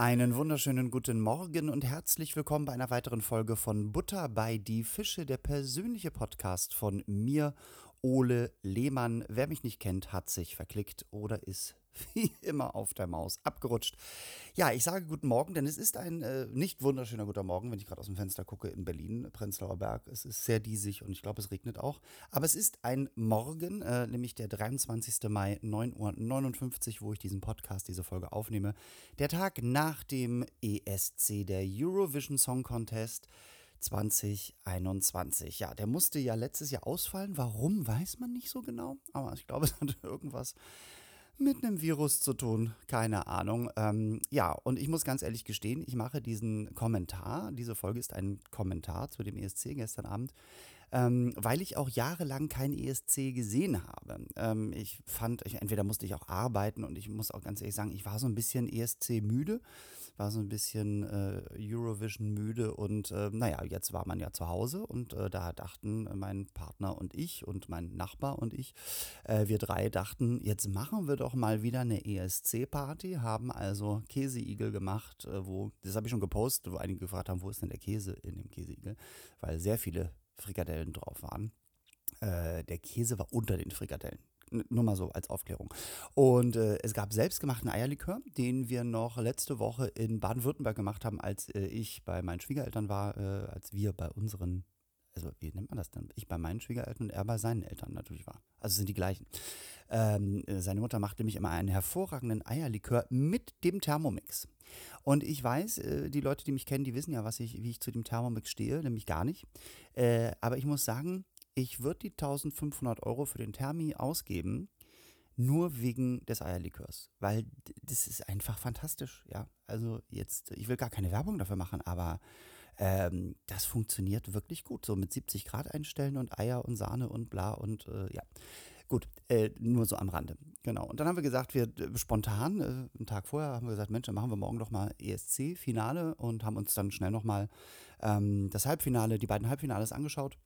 Einen wunderschönen guten Morgen und herzlich willkommen bei einer weiteren Folge von Butter bei die Fische, der persönliche Podcast von mir, Ole Lehmann. Wer mich nicht kennt, hat sich verklickt oder ist wie immer auf der Maus abgerutscht. Ja, ich sage guten Morgen, denn es ist ein äh, nicht wunderschöner guter Morgen, wenn ich gerade aus dem Fenster gucke in Berlin, Prenzlauer Berg. Es ist sehr diesig und ich glaube, es regnet auch. Aber es ist ein Morgen, äh, nämlich der 23. Mai, 9.59 Uhr, wo ich diesen Podcast, diese Folge aufnehme. Der Tag nach dem ESC, der Eurovision Song Contest. 2021. Ja, der musste ja letztes Jahr ausfallen. Warum, weiß man nicht so genau. Aber ich glaube, es hat irgendwas mit einem Virus zu tun, keine Ahnung. Ähm, ja, und ich muss ganz ehrlich gestehen, ich mache diesen Kommentar, diese Folge ist ein Kommentar zu dem ESC gestern Abend, ähm, weil ich auch jahrelang kein ESC gesehen habe. Ähm, ich fand, ich, entweder musste ich auch arbeiten und ich muss auch ganz ehrlich sagen, ich war so ein bisschen ESC müde, war so ein bisschen äh, Eurovision müde und äh, naja, jetzt war man ja zu Hause und äh, da dachten mein Partner und ich und mein Nachbar und ich, äh, wir drei dachten, jetzt machen wir doch mal wieder eine ESC-Party, haben also Käseigel gemacht, äh, wo, das habe ich schon gepostet, wo einige gefragt haben, wo ist denn der Käse in dem Käseigel, weil sehr viele Frikadellen drauf waren. Äh, der Käse war unter den Frikadellen. Nur mal so als Aufklärung. Und äh, es gab selbstgemachten Eierlikör, den wir noch letzte Woche in Baden-Württemberg gemacht haben, als äh, ich bei meinen Schwiegereltern war, äh, als wir bei unseren, also wie nennt man das denn? Ich bei meinen Schwiegereltern und er bei seinen Eltern natürlich war. Also sind die gleichen. Ähm, äh, seine Mutter macht nämlich immer einen hervorragenden Eierlikör mit dem Thermomix. Und ich weiß, äh, die Leute, die mich kennen, die wissen ja, was ich, wie ich zu dem Thermomix stehe, nämlich gar nicht. Äh, aber ich muss sagen, ich würde die 1500 Euro für den Thermi ausgeben, nur wegen des Eierlikörs, weil das ist einfach fantastisch, ja. Also jetzt, ich will gar keine Werbung dafür machen, aber ähm, das funktioniert wirklich gut. So mit 70 Grad einstellen und Eier und Sahne und bla und äh, ja. Gut, äh, nur so am Rande. Genau. Und dann haben wir gesagt, wir äh, spontan, äh, einen Tag vorher, haben wir gesagt, Mensch, dann machen wir morgen doch mal ESC-Finale und haben uns dann schnell nochmal ähm, das Halbfinale, die beiden Halbfinales angeschaut.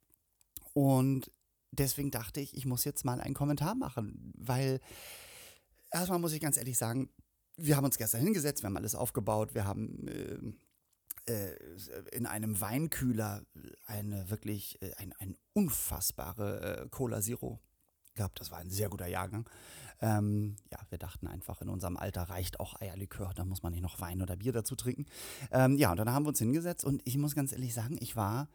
Und deswegen dachte ich, ich muss jetzt mal einen Kommentar machen, weil erstmal muss ich ganz ehrlich sagen, wir haben uns gestern hingesetzt, wir haben alles aufgebaut, wir haben äh, äh, in einem Weinkühler eine wirklich, äh, ein, ein unfassbare äh, Cola Zero gehabt. Das war ein sehr guter Jahrgang. Ähm, ja, wir dachten einfach, in unserem Alter reicht auch Eierlikör, da muss man nicht noch Wein oder Bier dazu trinken. Ähm, ja, und dann haben wir uns hingesetzt und ich muss ganz ehrlich sagen, ich war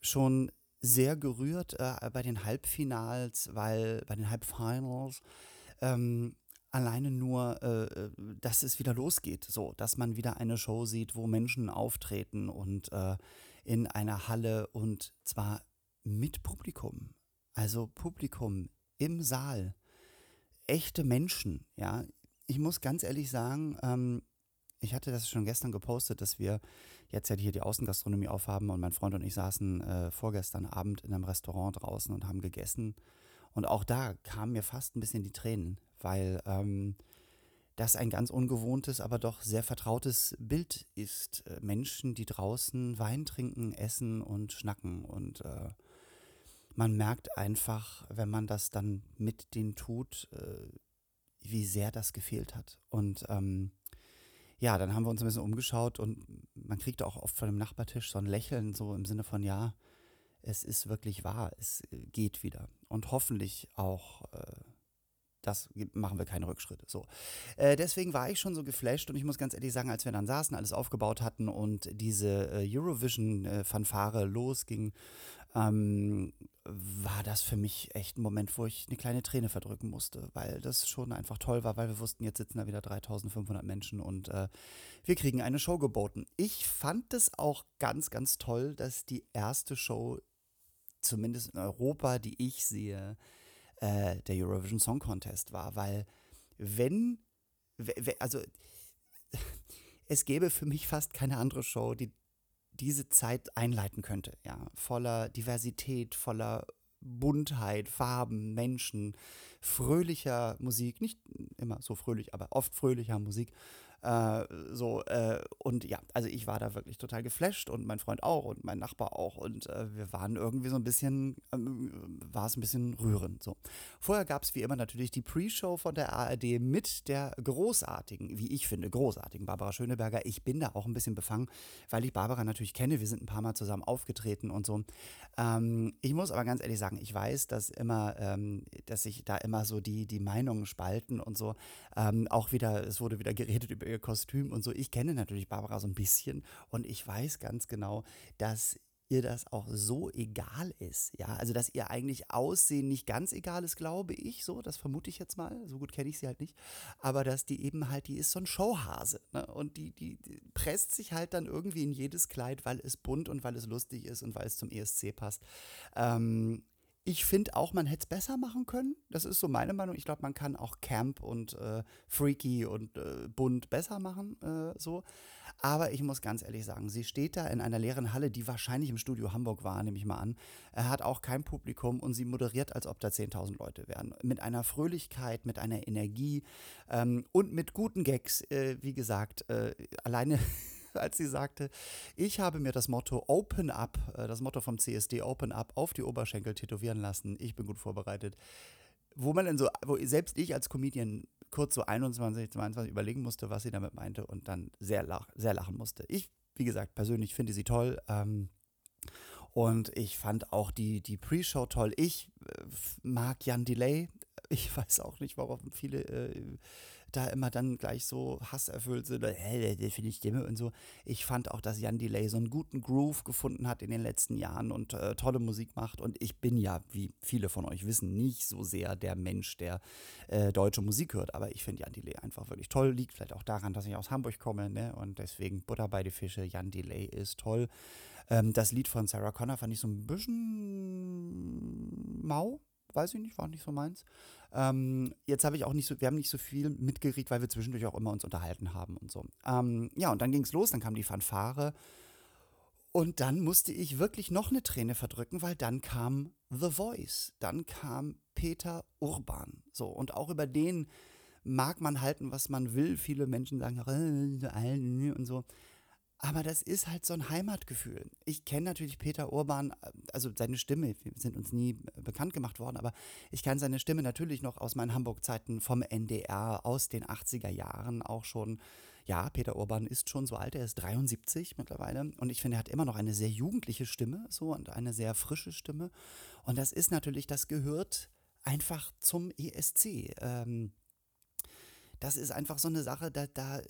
schon sehr gerührt äh, bei den Halbfinals, weil bei den Halbfinals ähm, alleine nur, äh, dass es wieder losgeht, so, dass man wieder eine Show sieht, wo Menschen auftreten und äh, in einer Halle und zwar mit Publikum. Also Publikum im Saal. Echte Menschen, ja. Ich muss ganz ehrlich sagen, ähm, ich hatte das schon gestern gepostet, dass wir jetzt ja hier die Außengastronomie aufhaben und mein Freund und ich saßen äh, vorgestern Abend in einem Restaurant draußen und haben gegessen. Und auch da kamen mir fast ein bisschen die Tränen, weil ähm, das ein ganz ungewohntes, aber doch sehr vertrautes Bild ist. Äh, Menschen, die draußen Wein trinken, essen und schnacken. Und äh, man merkt einfach, wenn man das dann mit denen tut, äh, wie sehr das gefehlt hat. Und ähm, ja, dann haben wir uns ein bisschen umgeschaut und man kriegt auch oft von dem Nachbartisch so ein Lächeln, so im Sinne von, ja, es ist wirklich wahr, es geht wieder. Und hoffentlich auch, äh, das machen wir keine Rückschritte. So. Äh, deswegen war ich schon so geflasht und ich muss ganz ehrlich sagen, als wir dann saßen, alles aufgebaut hatten und diese äh, Eurovision-Fanfare losging, ähm, war das für mich echt ein Moment, wo ich eine kleine Träne verdrücken musste, weil das schon einfach toll war, weil wir wussten, jetzt sitzen da wieder 3500 Menschen und äh, wir kriegen eine Show geboten. Ich fand es auch ganz, ganz toll, dass die erste Show, zumindest in Europa, die ich sehe, äh, der Eurovision Song Contest war, weil wenn, also es gäbe für mich fast keine andere Show, die diese Zeit einleiten könnte, ja, voller Diversität, voller Buntheit, Farben, Menschen, fröhlicher Musik, nicht immer so fröhlich, aber oft fröhlicher Musik. Äh, so, äh, und ja, also ich war da wirklich total geflasht und mein Freund auch und mein Nachbar auch. Und äh, wir waren irgendwie so ein bisschen, ähm, war es ein bisschen rührend. So. Vorher gab es wie immer natürlich die Pre-Show von der ARD mit der großartigen, wie ich finde, großartigen Barbara Schöneberger. Ich bin da auch ein bisschen befangen, weil ich Barbara natürlich kenne. Wir sind ein paar Mal zusammen aufgetreten und so. Ähm, ich muss aber ganz ehrlich sagen, ich weiß, dass immer, ähm, dass sich da immer so die, die Meinungen spalten und so. Ähm, auch wieder, es wurde wieder geredet über ihr Kostüm und so. Ich kenne natürlich Barbara so ein bisschen und ich weiß ganz genau, dass ihr das auch so egal ist. Ja, also dass ihr eigentlich Aussehen nicht ganz egal ist, glaube ich, so, das vermute ich jetzt mal. So gut kenne ich sie halt nicht. Aber dass die eben halt, die ist so ein Showhase. Ne? Und die, die, die, presst sich halt dann irgendwie in jedes Kleid, weil es bunt und weil es lustig ist und weil es zum ESC passt. Ähm, ich finde auch, man hätte es besser machen können. Das ist so meine Meinung. Ich glaube, man kann auch Camp und äh, Freaky und äh, bunt besser machen. Äh, so. Aber ich muss ganz ehrlich sagen, sie steht da in einer leeren Halle, die wahrscheinlich im Studio Hamburg war, nehme ich mal an. Er hat auch kein Publikum und sie moderiert, als ob da 10.000 Leute wären. Mit einer Fröhlichkeit, mit einer Energie ähm, und mit guten Gags. Äh, wie gesagt, äh, alleine als sie sagte, ich habe mir das Motto Open Up, äh, das Motto vom CSD Open Up, auf die Oberschenkel tätowieren lassen. Ich bin gut vorbereitet. Wo man dann so, wo selbst ich als Comedian kurz so 21, 22 überlegen musste, was sie damit meinte und dann sehr, lach, sehr lachen musste. Ich, wie gesagt, persönlich finde sie toll. Ähm, und ich fand auch die, die Pre-Show toll. Ich äh, mag Jan Delay. Ich weiß auch nicht, warum viele äh, da immer dann gleich so hasserfüllt sind, hä, der finde ich Stimme und so. Ich fand auch, dass Jan Delay so einen guten Groove gefunden hat in den letzten Jahren und äh, tolle Musik macht. Und ich bin ja, wie viele von euch wissen, nicht so sehr der Mensch, der äh, deutsche Musik hört. Aber ich finde Jan Delay einfach wirklich toll. Liegt vielleicht auch daran, dass ich aus Hamburg komme, ne? Und deswegen Butter bei die Fische. Jan Delay ist toll. Ähm, das Lied von Sarah Connor fand ich so ein bisschen mau weiß ich nicht, war nicht so meins. Ähm, jetzt habe ich auch nicht so, wir haben nicht so viel mitgekriegt, weil wir zwischendurch auch immer uns unterhalten haben und so. Ähm, ja, und dann ging es los, dann kam die Fanfare. Und dann musste ich wirklich noch eine Träne verdrücken, weil dann kam The Voice. Dann kam Peter Urban. So, und auch über den mag man halten, was man will. Viele Menschen sagen, äh, und so. Aber das ist halt so ein Heimatgefühl. Ich kenne natürlich Peter Urban, also seine Stimme, wir sind uns nie bekannt gemacht worden, aber ich kenne seine Stimme natürlich noch aus meinen Hamburg-Zeiten vom NDR, aus den 80er Jahren auch schon. Ja, Peter Urban ist schon so alt, er ist 73 mittlerweile und ich finde, er hat immer noch eine sehr jugendliche Stimme so und eine sehr frische Stimme. Und das ist natürlich, das gehört einfach zum ESC. Ähm, das ist einfach so eine Sache, da, da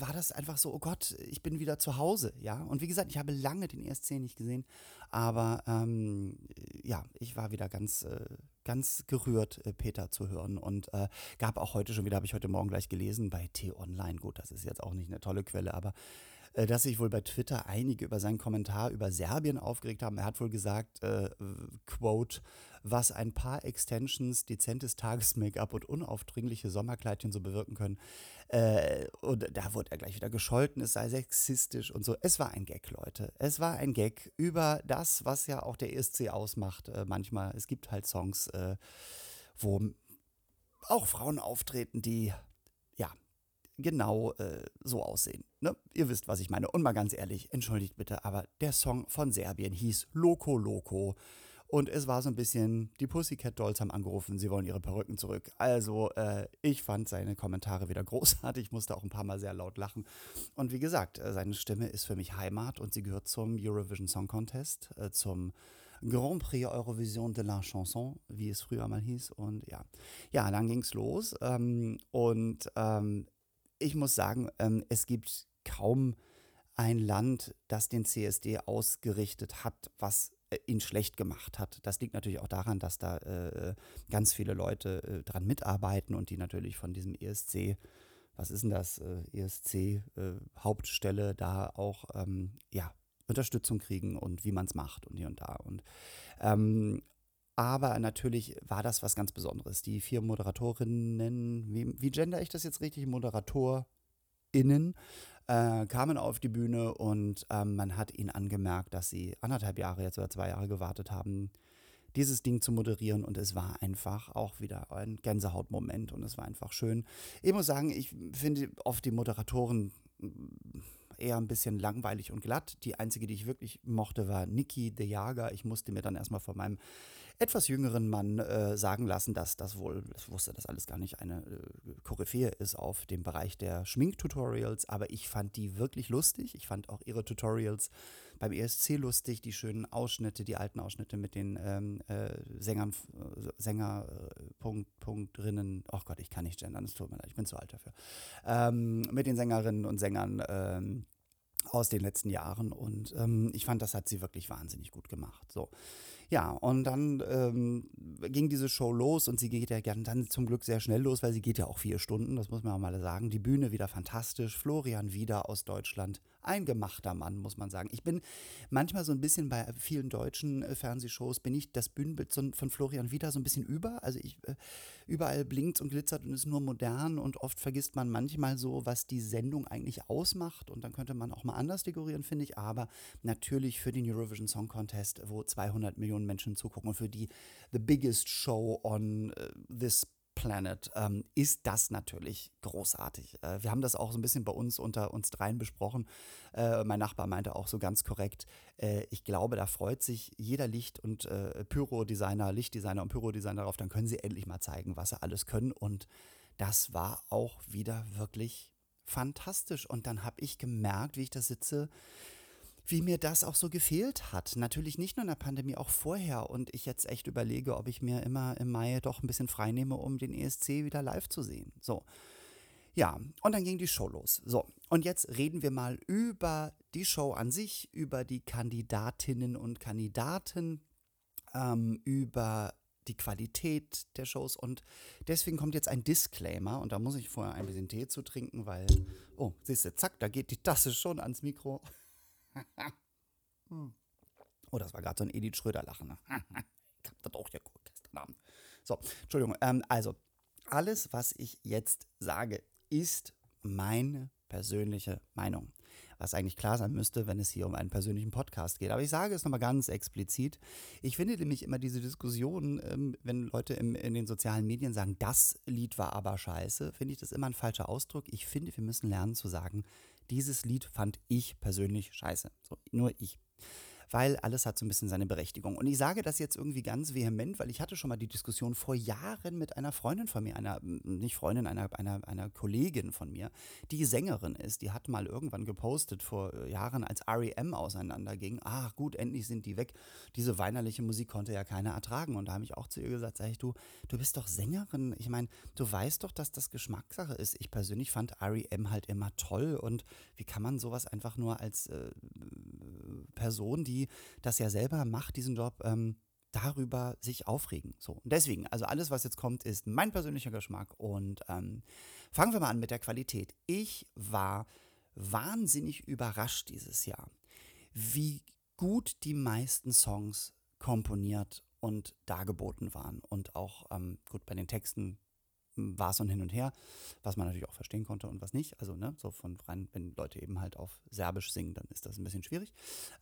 war das einfach so, oh Gott, ich bin wieder zu Hause, ja. Und wie gesagt, ich habe lange den ESC nicht gesehen, aber ähm, ja, ich war wieder ganz, äh, ganz gerührt, äh, Peter zu hören und äh, gab auch heute schon wieder, habe ich heute Morgen gleich gelesen, bei T-Online, gut, das ist jetzt auch nicht eine tolle Quelle, aber dass sich wohl bei Twitter einige über seinen Kommentar über Serbien aufgeregt haben. Er hat wohl gesagt, äh, Quote, was ein paar Extensions, dezentes Tages-Make-up und unaufdringliche Sommerkleidchen so bewirken können. Äh, und da wurde er gleich wieder gescholten, es sei sexistisch und so. Es war ein Gag, Leute. Es war ein Gag über das, was ja auch der ESC ausmacht. Äh, manchmal, es gibt halt Songs, äh, wo auch Frauen auftreten, die genau äh, so aussehen. Ne? Ihr wisst, was ich meine. Und mal ganz ehrlich, entschuldigt bitte, aber der Song von Serbien hieß Loco Loco. Und es war so ein bisschen, die Pussycat Dolls haben angerufen, sie wollen ihre Perücken zurück. Also, äh, ich fand seine Kommentare wieder großartig, musste auch ein paar Mal sehr laut lachen. Und wie gesagt, äh, seine Stimme ist für mich Heimat und sie gehört zum Eurovision Song Contest, äh, zum Grand Prix Eurovision de la Chanson, wie es früher mal hieß. Und ja, ja, dann ging es los. Ähm, und ähm, ich muss sagen, ähm, es gibt kaum ein Land, das den CSD ausgerichtet hat, was äh, ihn schlecht gemacht hat. Das liegt natürlich auch daran, dass da äh, ganz viele Leute äh, dran mitarbeiten und die natürlich von diesem ESC, was ist denn das, äh, ESC äh, da auch ähm, ja, Unterstützung kriegen und wie man es macht und hier und da. Und ähm, aber natürlich war das was ganz Besonderes. Die vier Moderatorinnen, wie, wie gender ich das jetzt richtig? ModeratorInnen äh, kamen auf die Bühne und ähm, man hat ihnen angemerkt, dass sie anderthalb Jahre jetzt oder zwei Jahre gewartet haben, dieses Ding zu moderieren und es war einfach auch wieder ein Gänsehautmoment und es war einfach schön. Ich muss sagen, ich finde oft die Moderatoren eher ein bisschen langweilig und glatt. Die einzige, die ich wirklich mochte, war Niki de Jager. Ich musste mir dann erstmal von meinem etwas jüngeren Mann äh, sagen lassen, dass das wohl, ich wusste das alles gar nicht, eine äh, Koryphäe ist auf dem Bereich der Schminktutorials, aber ich fand die wirklich lustig. Ich fand auch ihre Tutorials beim ESC lustig, die schönen Ausschnitte, die alten Ausschnitte mit den ähm, äh, Sängern, äh, Sänger, äh, Punkt, Punktrinnen, oh Gott, ich kann nicht gendern, es tut mir leid, ich bin zu alt dafür, ähm, mit den Sängerinnen und Sängern ähm, aus den letzten Jahren und ähm, ich fand, das hat sie wirklich wahnsinnig gut gemacht. So. Ja, und dann ähm, ging diese Show los und sie geht ja dann zum Glück sehr schnell los, weil sie geht ja auch vier Stunden, das muss man auch mal sagen. Die Bühne wieder fantastisch, Florian wieder aus Deutschland, ein gemachter Mann, muss man sagen. Ich bin manchmal so ein bisschen bei vielen deutschen äh, Fernsehshows, bin ich das Bühnenbild von Florian wieder so ein bisschen über. Also ich, äh, überall blinkt und glitzert und ist nur modern und oft vergisst man manchmal so, was die Sendung eigentlich ausmacht und dann könnte man auch mal anders dekorieren, finde ich. Aber natürlich für den Eurovision Song Contest, wo 200 Millionen Menschen zugucken und für die The Biggest Show on uh, this Planet ähm, ist das natürlich großartig. Äh, wir haben das auch so ein bisschen bei uns unter uns dreien besprochen. Äh, mein Nachbar meinte auch so ganz korrekt, äh, ich glaube, da freut sich jeder Licht- und äh, Pyro-Designer, Lichtdesigner und Pyro-Designer darauf, dann können sie endlich mal zeigen, was sie alles können. Und das war auch wieder wirklich fantastisch. Und dann habe ich gemerkt, wie ich da sitze, wie mir das auch so gefehlt hat. Natürlich nicht nur in der Pandemie, auch vorher. Und ich jetzt echt überlege, ob ich mir immer im Mai doch ein bisschen freinehme, um den ESC wieder live zu sehen. So. Ja, und dann ging die Show los. So, und jetzt reden wir mal über die Show an sich, über die Kandidatinnen und Kandidaten, ähm, über die Qualität der Shows und deswegen kommt jetzt ein Disclaimer und da muss ich vorher ein bisschen Tee zu trinken, weil, oh, siehst du, zack, da geht die Tasse schon ans Mikro. Oh, das war gerade so ein Edith Schröder-Lachen. Ne? ich hab das auch ja gestern Abend. So, Entschuldigung. Ähm, also, alles, was ich jetzt sage, ist meine persönliche Meinung. Was eigentlich klar sein müsste, wenn es hier um einen persönlichen Podcast geht. Aber ich sage es nochmal ganz explizit. Ich finde nämlich immer diese Diskussion, ähm, wenn Leute im, in den sozialen Medien sagen, das Lied war aber scheiße, finde ich das immer ein falscher Ausdruck. Ich finde, wir müssen lernen zu sagen, dieses Lied fand ich persönlich scheiße. So, nur ich weil alles hat so ein bisschen seine Berechtigung. Und ich sage das jetzt irgendwie ganz vehement, weil ich hatte schon mal die Diskussion vor Jahren mit einer Freundin von mir, einer, nicht Freundin, einer, einer, einer Kollegin von mir, die Sängerin ist. Die hat mal irgendwann gepostet vor äh, Jahren, als REM auseinanderging. Ach gut, endlich sind die weg. Diese weinerliche Musik konnte ja keiner ertragen. Und da habe ich auch zu ihr gesagt, sag ich, du, du bist doch Sängerin. Ich meine, du weißt doch, dass das Geschmackssache ist. Ich persönlich fand REM halt immer toll. Und wie kann man sowas einfach nur als äh, Person, die das ja selber macht, diesen Job, ähm, darüber sich aufregen. So, und deswegen, also alles, was jetzt kommt, ist mein persönlicher Geschmack. Und ähm, fangen wir mal an mit der Qualität. Ich war wahnsinnig überrascht dieses Jahr, wie gut die meisten Songs komponiert und dargeboten waren. Und auch, ähm, gut, bei den Texten war es so ein Hin und Her, was man natürlich auch verstehen konnte und was nicht. Also, ne, so von rein, wenn Leute eben halt auf Serbisch singen, dann ist das ein bisschen schwierig.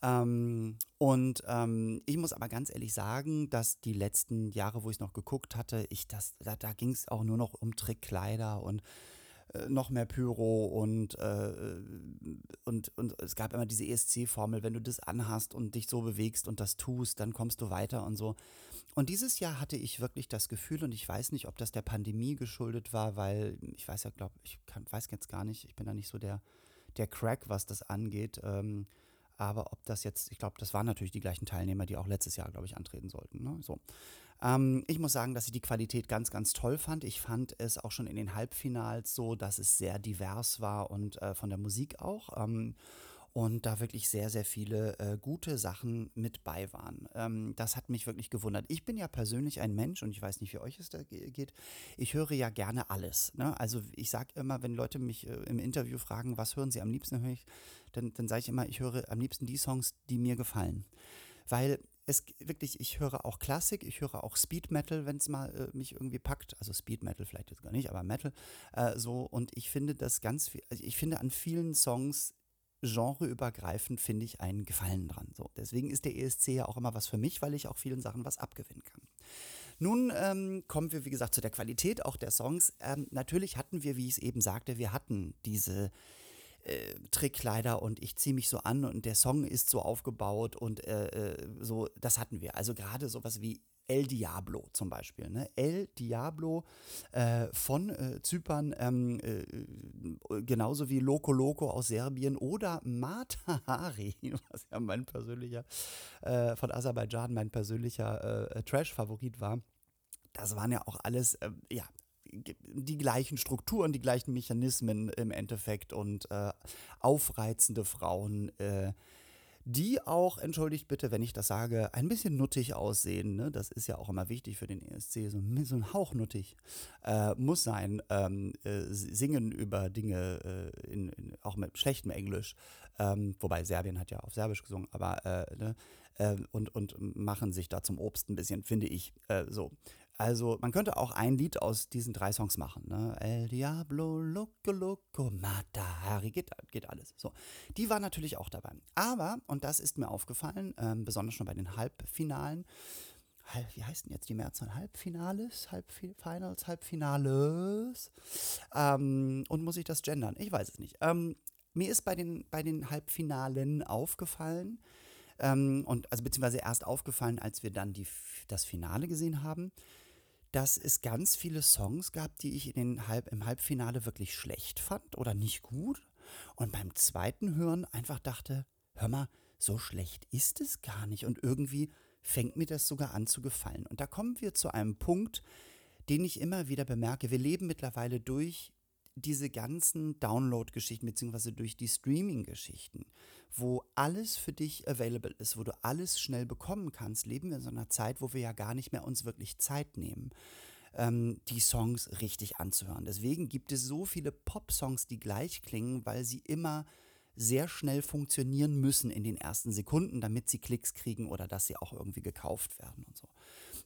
Ähm, und ähm, ich muss aber ganz ehrlich sagen, dass die letzten Jahre, wo ich es noch geguckt hatte, ich das, da, da ging es auch nur noch um Trickkleider und äh, noch mehr Pyro und, äh, und, und es gab immer diese ESC-Formel, wenn du das anhast und dich so bewegst und das tust, dann kommst du weiter und so. Und dieses Jahr hatte ich wirklich das Gefühl, und ich weiß nicht, ob das der Pandemie geschuldet war, weil ich weiß ja, glaube ich, kann, weiß jetzt gar nicht, ich bin da nicht so der, der Crack, was das angeht. Ähm, aber ob das jetzt, ich glaube, das waren natürlich die gleichen Teilnehmer, die auch letztes Jahr, glaube ich, antreten sollten. Ne? So. Ähm, ich muss sagen, dass ich die Qualität ganz, ganz toll fand. Ich fand es auch schon in den Halbfinals so, dass es sehr divers war und äh, von der Musik auch. Ähm, und da wirklich sehr, sehr viele äh, gute Sachen mit bei waren. Ähm, das hat mich wirklich gewundert. Ich bin ja persönlich ein Mensch und ich weiß nicht, wie euch es da geht. Ich höre ja gerne alles. Ne? Also ich sage immer, wenn Leute mich äh, im Interview fragen, was hören sie am liebsten, ich, dann, dann sage ich immer, ich höre am liebsten die Songs, die mir gefallen. Weil es wirklich, ich höre auch Klassik, ich höre auch Speed Metal, wenn es mal äh, mich irgendwie packt. Also Speed Metal vielleicht jetzt gar nicht, aber Metal. Äh, so, und ich finde das ganz also ich finde an vielen Songs genreübergreifend finde ich einen Gefallen dran. So, deswegen ist der ESC ja auch immer was für mich, weil ich auch vielen Sachen was abgewinnen kann. Nun ähm, kommen wir, wie gesagt, zu der Qualität auch der Songs. Ähm, natürlich hatten wir, wie ich es eben sagte, wir hatten diese äh, Trickkleider und ich ziehe mich so an und der Song ist so aufgebaut und äh, äh so, das hatten wir. Also gerade sowas wie El Diablo zum Beispiel. Ne? El Diablo äh, von äh, Zypern, ähm, äh, genauso wie Loco Loco aus Serbien oder Matahari, was ja mein persönlicher, äh, von Aserbaidschan mein persönlicher äh, Trash-Favorit war. Das waren ja auch alles, ähm, ja, die gleichen Strukturen, die gleichen Mechanismen im Endeffekt und äh, aufreizende Frauen, die auch, entschuldigt bitte, wenn ich das sage, ein bisschen nuttig aussehen. Ne? Das ist ja auch immer wichtig für den ESC, so, so ein Hauch nuttig äh, muss sein. Ähm, äh, singen über Dinge, äh, in, in, auch mit schlechtem Englisch, ähm, wobei Serbien hat ja auf Serbisch gesungen, aber äh, ne? Äh, und, und machen sich da zum Obst ein bisschen, finde ich, äh, so. Also man könnte auch ein Lied aus diesen drei Songs machen. Ne? El Diablo, Loco Loco, Matahari, geht, geht alles. So, die war natürlich auch dabei. Aber, und das ist mir aufgefallen, ähm, besonders schon bei den Halbfinalen, wie heißt denn jetzt die Mehrzahl? Halbfinales, Halbfinals, Halbfinales. Ähm, und muss ich das gendern? Ich weiß es nicht. Ähm, mir ist bei den, bei den Halbfinalen aufgefallen, ähm, und also beziehungsweise erst aufgefallen, als wir dann die, das Finale gesehen haben, dass es ganz viele Songs gab, die ich in den Halb, im Halbfinale wirklich schlecht fand oder nicht gut. Und beim zweiten Hören einfach dachte, hör mal, so schlecht ist es gar nicht. Und irgendwie fängt mir das sogar an zu gefallen. Und da kommen wir zu einem Punkt, den ich immer wieder bemerke. Wir leben mittlerweile durch diese ganzen Download-Geschichten, beziehungsweise durch die Streaming-Geschichten, wo alles für dich available ist, wo du alles schnell bekommen kannst, leben wir in so einer Zeit, wo wir ja gar nicht mehr uns wirklich Zeit nehmen, ähm, die Songs richtig anzuhören. Deswegen gibt es so viele Pop-Songs, die gleich klingen, weil sie immer sehr schnell funktionieren müssen in den ersten Sekunden, damit sie Klicks kriegen oder dass sie auch irgendwie gekauft werden und so.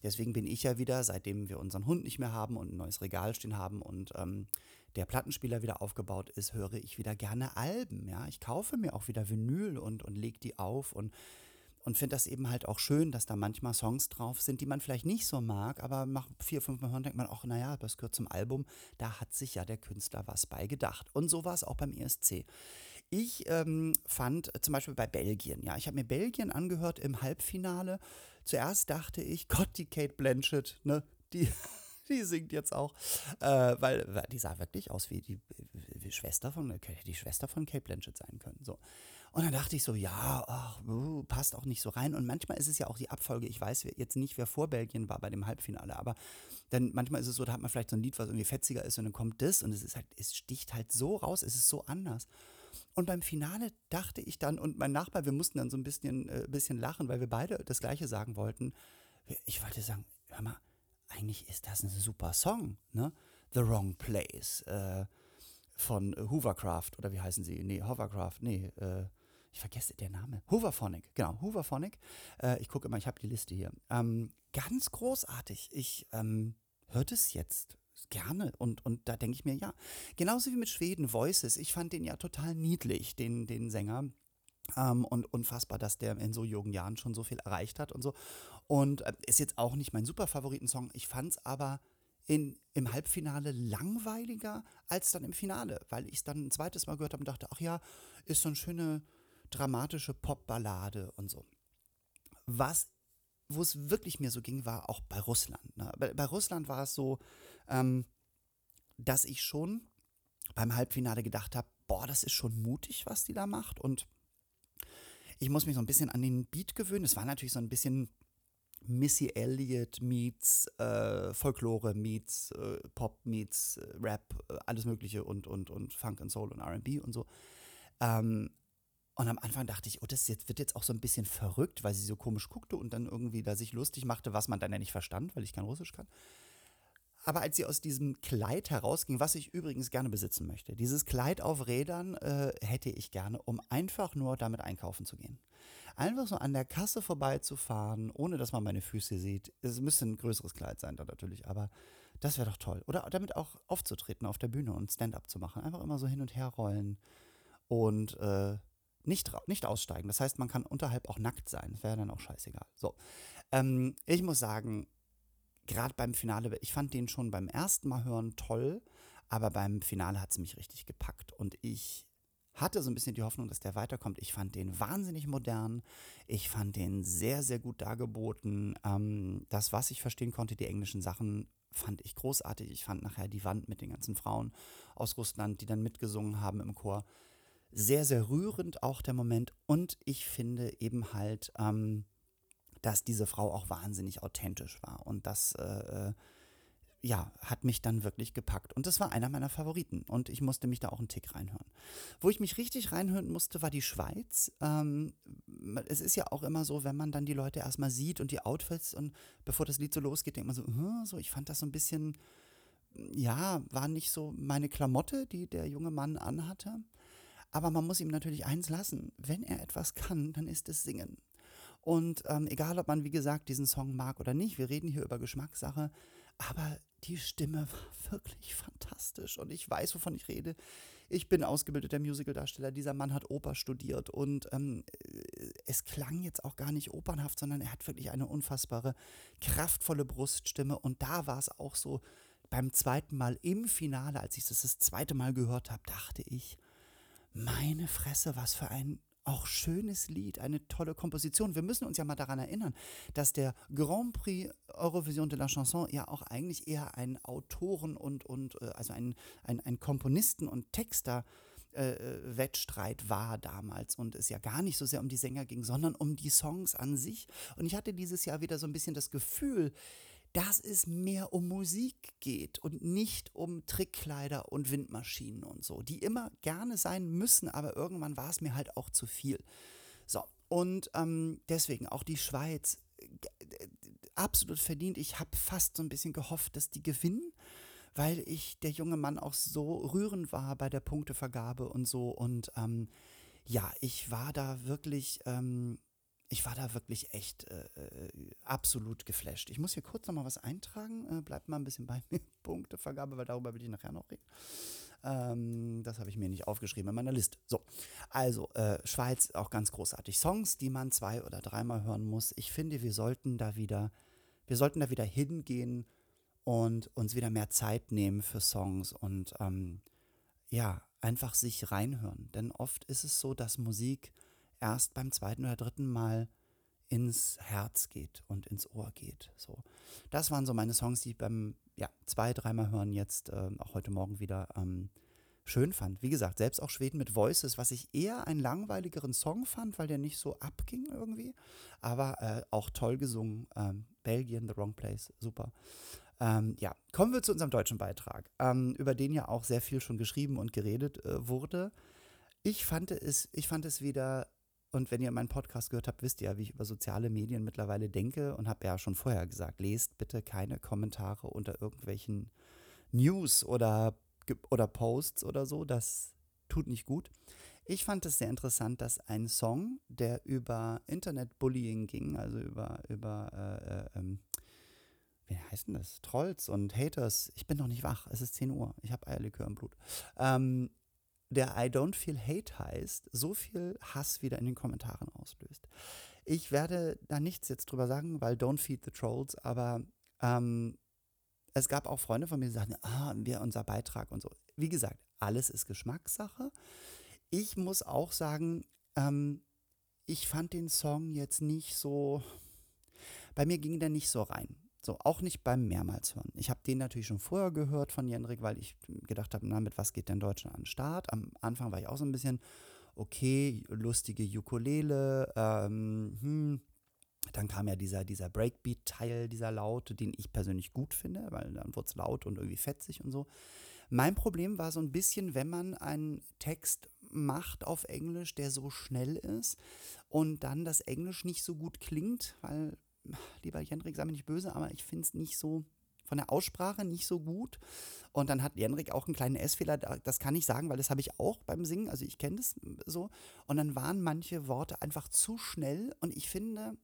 Deswegen bin ich ja wieder, seitdem wir unseren Hund nicht mehr haben und ein neues Regal stehen haben und ähm, der Plattenspieler wieder aufgebaut ist, höre ich wieder gerne Alben. Ja, ich kaufe mir auch wieder Vinyl und, und lege die auf und und finde das eben halt auch schön, dass da manchmal Songs drauf sind, die man vielleicht nicht so mag, aber nach vier, fünf Mal hören denkt man, ach naja, das gehört zum Album, da hat sich ja der Künstler was bei gedacht. Und so war es auch beim ESC. Ich ähm, fand zum Beispiel bei Belgien, ja, ich habe mir Belgien angehört im Halbfinale. Zuerst dachte ich, Gott, die Kate Blanchett, ne, die die singt jetzt auch, äh, weil die sah wirklich aus wie die wie Schwester von, die Schwester von Kate Blanchett sein können. So. Und dann dachte ich so, ja, ach, uh, passt auch nicht so rein. Und manchmal ist es ja auch die Abfolge. Ich weiß jetzt nicht, wer vor Belgien war bei dem Halbfinale, aber dann manchmal ist es so, da hat man vielleicht so ein Lied, was irgendwie fetziger ist und dann kommt das und es ist halt, es sticht halt so raus, es ist so anders. Und beim Finale dachte ich dann, und mein Nachbar, wir mussten dann so ein bisschen, äh, bisschen lachen, weil wir beide das Gleiche sagen wollten. Ich wollte sagen, hör mal, eigentlich ist das ein super Song, ne? The Wrong Place äh, von Hoovercraft oder wie heißen sie? Nee, Hovercraft, nee, äh, ich vergesse den Namen. Hooverphonic, genau, Hooverphonic. Äh, ich gucke immer, ich habe die Liste hier. Ähm, ganz großartig. Ich ähm, hört es jetzt gerne und, und da denke ich mir, ja, genauso wie mit Schweden Voices. Ich fand den ja total niedlich, den, den Sänger. Ähm, und unfassbar, dass der in so jungen Jahren schon so viel erreicht hat und so. Und äh, ist jetzt auch nicht mein super Favoritensong. Ich fand es aber in, im Halbfinale langweiliger als dann im Finale, weil ich es dann ein zweites Mal gehört habe und dachte, ach ja, ist so eine schöne dramatische Popballade und so. Was, wo es wirklich mir so ging, war auch bei Russland. Ne? Bei, bei, Russland war es so, ähm, dass ich schon beim Halbfinale gedacht habe, boah, das ist schon mutig, was die da macht und ich muss mich so ein bisschen an den Beat gewöhnen. Es war natürlich so ein bisschen Missy Elliott meets äh, Folklore meets äh, Pop meets äh, Rap, äh, alles Mögliche und, und, und Funk und Soul und RB und so. Ähm, und am Anfang dachte ich, oh, das jetzt, wird jetzt auch so ein bisschen verrückt, weil sie so komisch guckte und dann irgendwie da sich lustig machte, was man dann ja nicht verstand, weil ich kein Russisch kann. Aber als sie aus diesem Kleid herausging, was ich übrigens gerne besitzen möchte, dieses Kleid auf Rädern äh, hätte ich gerne, um einfach nur damit einkaufen zu gehen. Einfach so an der Kasse vorbeizufahren, ohne dass man meine Füße sieht. Es müsste ein größeres Kleid sein, da natürlich, aber das wäre doch toll. Oder damit auch aufzutreten auf der Bühne und Stand-up zu machen. Einfach immer so hin und her rollen und äh, nicht, nicht aussteigen. Das heißt, man kann unterhalb auch nackt sein. Das wäre dann auch scheißegal. So. Ähm, ich muss sagen, gerade beim Finale, ich fand den schon beim ersten Mal hören toll, aber beim Finale hat es mich richtig gepackt. Und ich hatte so ein bisschen die Hoffnung, dass der weiterkommt. Ich fand den wahnsinnig modern. Ich fand den sehr, sehr gut dargeboten. Ähm, das, was ich verstehen konnte, die englischen Sachen, fand ich großartig. Ich fand nachher die Wand mit den ganzen Frauen aus Russland, die dann mitgesungen haben im Chor, sehr, sehr rührend auch der Moment. Und ich finde eben halt, ähm, dass diese Frau auch wahnsinnig authentisch war. Und das, äh, äh, ja, hat mich dann wirklich gepackt. Und das war einer meiner Favoriten. Und ich musste mich da auch einen Tick reinhören. Wo ich mich richtig reinhören musste, war die Schweiz. Ähm, es ist ja auch immer so, wenn man dann die Leute erstmal sieht und die Outfits und bevor das Lied so losgeht, denkt man so, hm, so, ich fand das so ein bisschen, ja, war nicht so meine Klamotte, die der junge Mann anhatte. Aber man muss ihm natürlich eins lassen. Wenn er etwas kann, dann ist es singen. Und ähm, egal, ob man, wie gesagt, diesen Song mag oder nicht, wir reden hier über Geschmackssache, aber die Stimme war wirklich fantastisch und ich weiß, wovon ich rede. Ich bin ausgebildeter Musicaldarsteller. Dieser Mann hat Oper studiert und ähm, es klang jetzt auch gar nicht opernhaft, sondern er hat wirklich eine unfassbare, kraftvolle Bruststimme. Und da war es auch so, beim zweiten Mal im Finale, als ich das das zweite Mal gehört habe, dachte ich, meine Fresse, was für ein auch schönes Lied, eine tolle Komposition. Wir müssen uns ja mal daran erinnern, dass der Grand Prix Eurovision de la Chanson ja auch eigentlich eher ein Autoren- und, und äh, also ein, ein, ein Komponisten- und Texter- äh, äh, war damals und es ja gar nicht so sehr um die Sänger ging, sondern um die Songs an sich. Und ich hatte dieses Jahr wieder so ein bisschen das Gefühl, dass es mehr um Musik geht und nicht um Trickkleider und Windmaschinen und so, die immer gerne sein müssen, aber irgendwann war es mir halt auch zu viel. So, und ähm, deswegen auch die Schweiz äh, absolut verdient. Ich habe fast so ein bisschen gehofft, dass die gewinnen, weil ich der junge Mann auch so rührend war bei der Punktevergabe und so. Und ähm, ja, ich war da wirklich ähm, ich war da wirklich echt äh, äh, absolut geflasht. Ich muss hier kurz noch mal was eintragen. Äh, bleibt mal ein bisschen bei mir. Punktevergabe, weil darüber will ich nachher noch reden. Ähm, das habe ich mir nicht aufgeschrieben in meiner Liste. So, also äh, Schweiz auch ganz großartig. Songs, die man zwei oder dreimal hören muss. Ich finde, wir sollten da wieder, wir sollten da wieder hingehen und uns wieder mehr Zeit nehmen für Songs und ähm, ja, einfach sich reinhören. Denn oft ist es so, dass Musik erst beim zweiten oder dritten Mal ins Herz geht und ins Ohr geht. So, das waren so meine Songs, die ich beim ja zwei, dreimal hören jetzt äh, auch heute Morgen wieder ähm, schön fand. Wie gesagt, selbst auch Schweden mit Voices, was ich eher einen langweiligeren Song fand, weil der nicht so abging irgendwie, aber äh, auch toll gesungen. Ähm, Belgien, The Wrong Place, super. Ähm, ja, kommen wir zu unserem deutschen Beitrag, ähm, über den ja auch sehr viel schon geschrieben und geredet äh, wurde. Ich fand es, ich fand es wieder und wenn ihr meinen Podcast gehört habt, wisst ihr ja, wie ich über soziale Medien mittlerweile denke und habe ja schon vorher gesagt, lest bitte keine Kommentare unter irgendwelchen News oder, oder Posts oder so. Das tut nicht gut. Ich fand es sehr interessant, dass ein Song, der über Internetbullying ging, also über, über äh, äh, ähm, wie heißt denn das? Trolls und Haters. Ich bin noch nicht wach. Es ist 10 Uhr. Ich habe Eierlikör im Blut. Ähm, der I Don't Feel Hate heißt, so viel Hass wieder in den Kommentaren auslöst. Ich werde da nichts jetzt drüber sagen, weil Don't Feed the Trolls, aber ähm, es gab auch Freunde von mir, die sagten, ah, wir unser Beitrag und so. Wie gesagt, alles ist Geschmackssache. Ich muss auch sagen, ähm, ich fand den Song jetzt nicht so, bei mir ging der nicht so rein. So, auch nicht beim mehrmals hören. Ich habe den natürlich schon vorher gehört von Jendrik, weil ich gedacht habe, na, mit was geht denn Deutschland an den Start? Am Anfang war ich auch so ein bisschen, okay, lustige Ukulele, ähm, hm. Dann kam ja dieser, dieser Breakbeat-Teil, dieser Laute, den ich persönlich gut finde, weil dann wurde es laut und irgendwie fetzig und so. Mein Problem war so ein bisschen, wenn man einen Text macht auf Englisch, der so schnell ist und dann das Englisch nicht so gut klingt, weil lieber Jendrik, sei mir nicht böse, aber ich finde es nicht so von der Aussprache nicht so gut. Und dann hat Jendrik auch einen kleinen S-Fehler, das kann ich sagen, weil das habe ich auch beim Singen, also ich kenne das so. Und dann waren manche Worte einfach zu schnell und ich finde,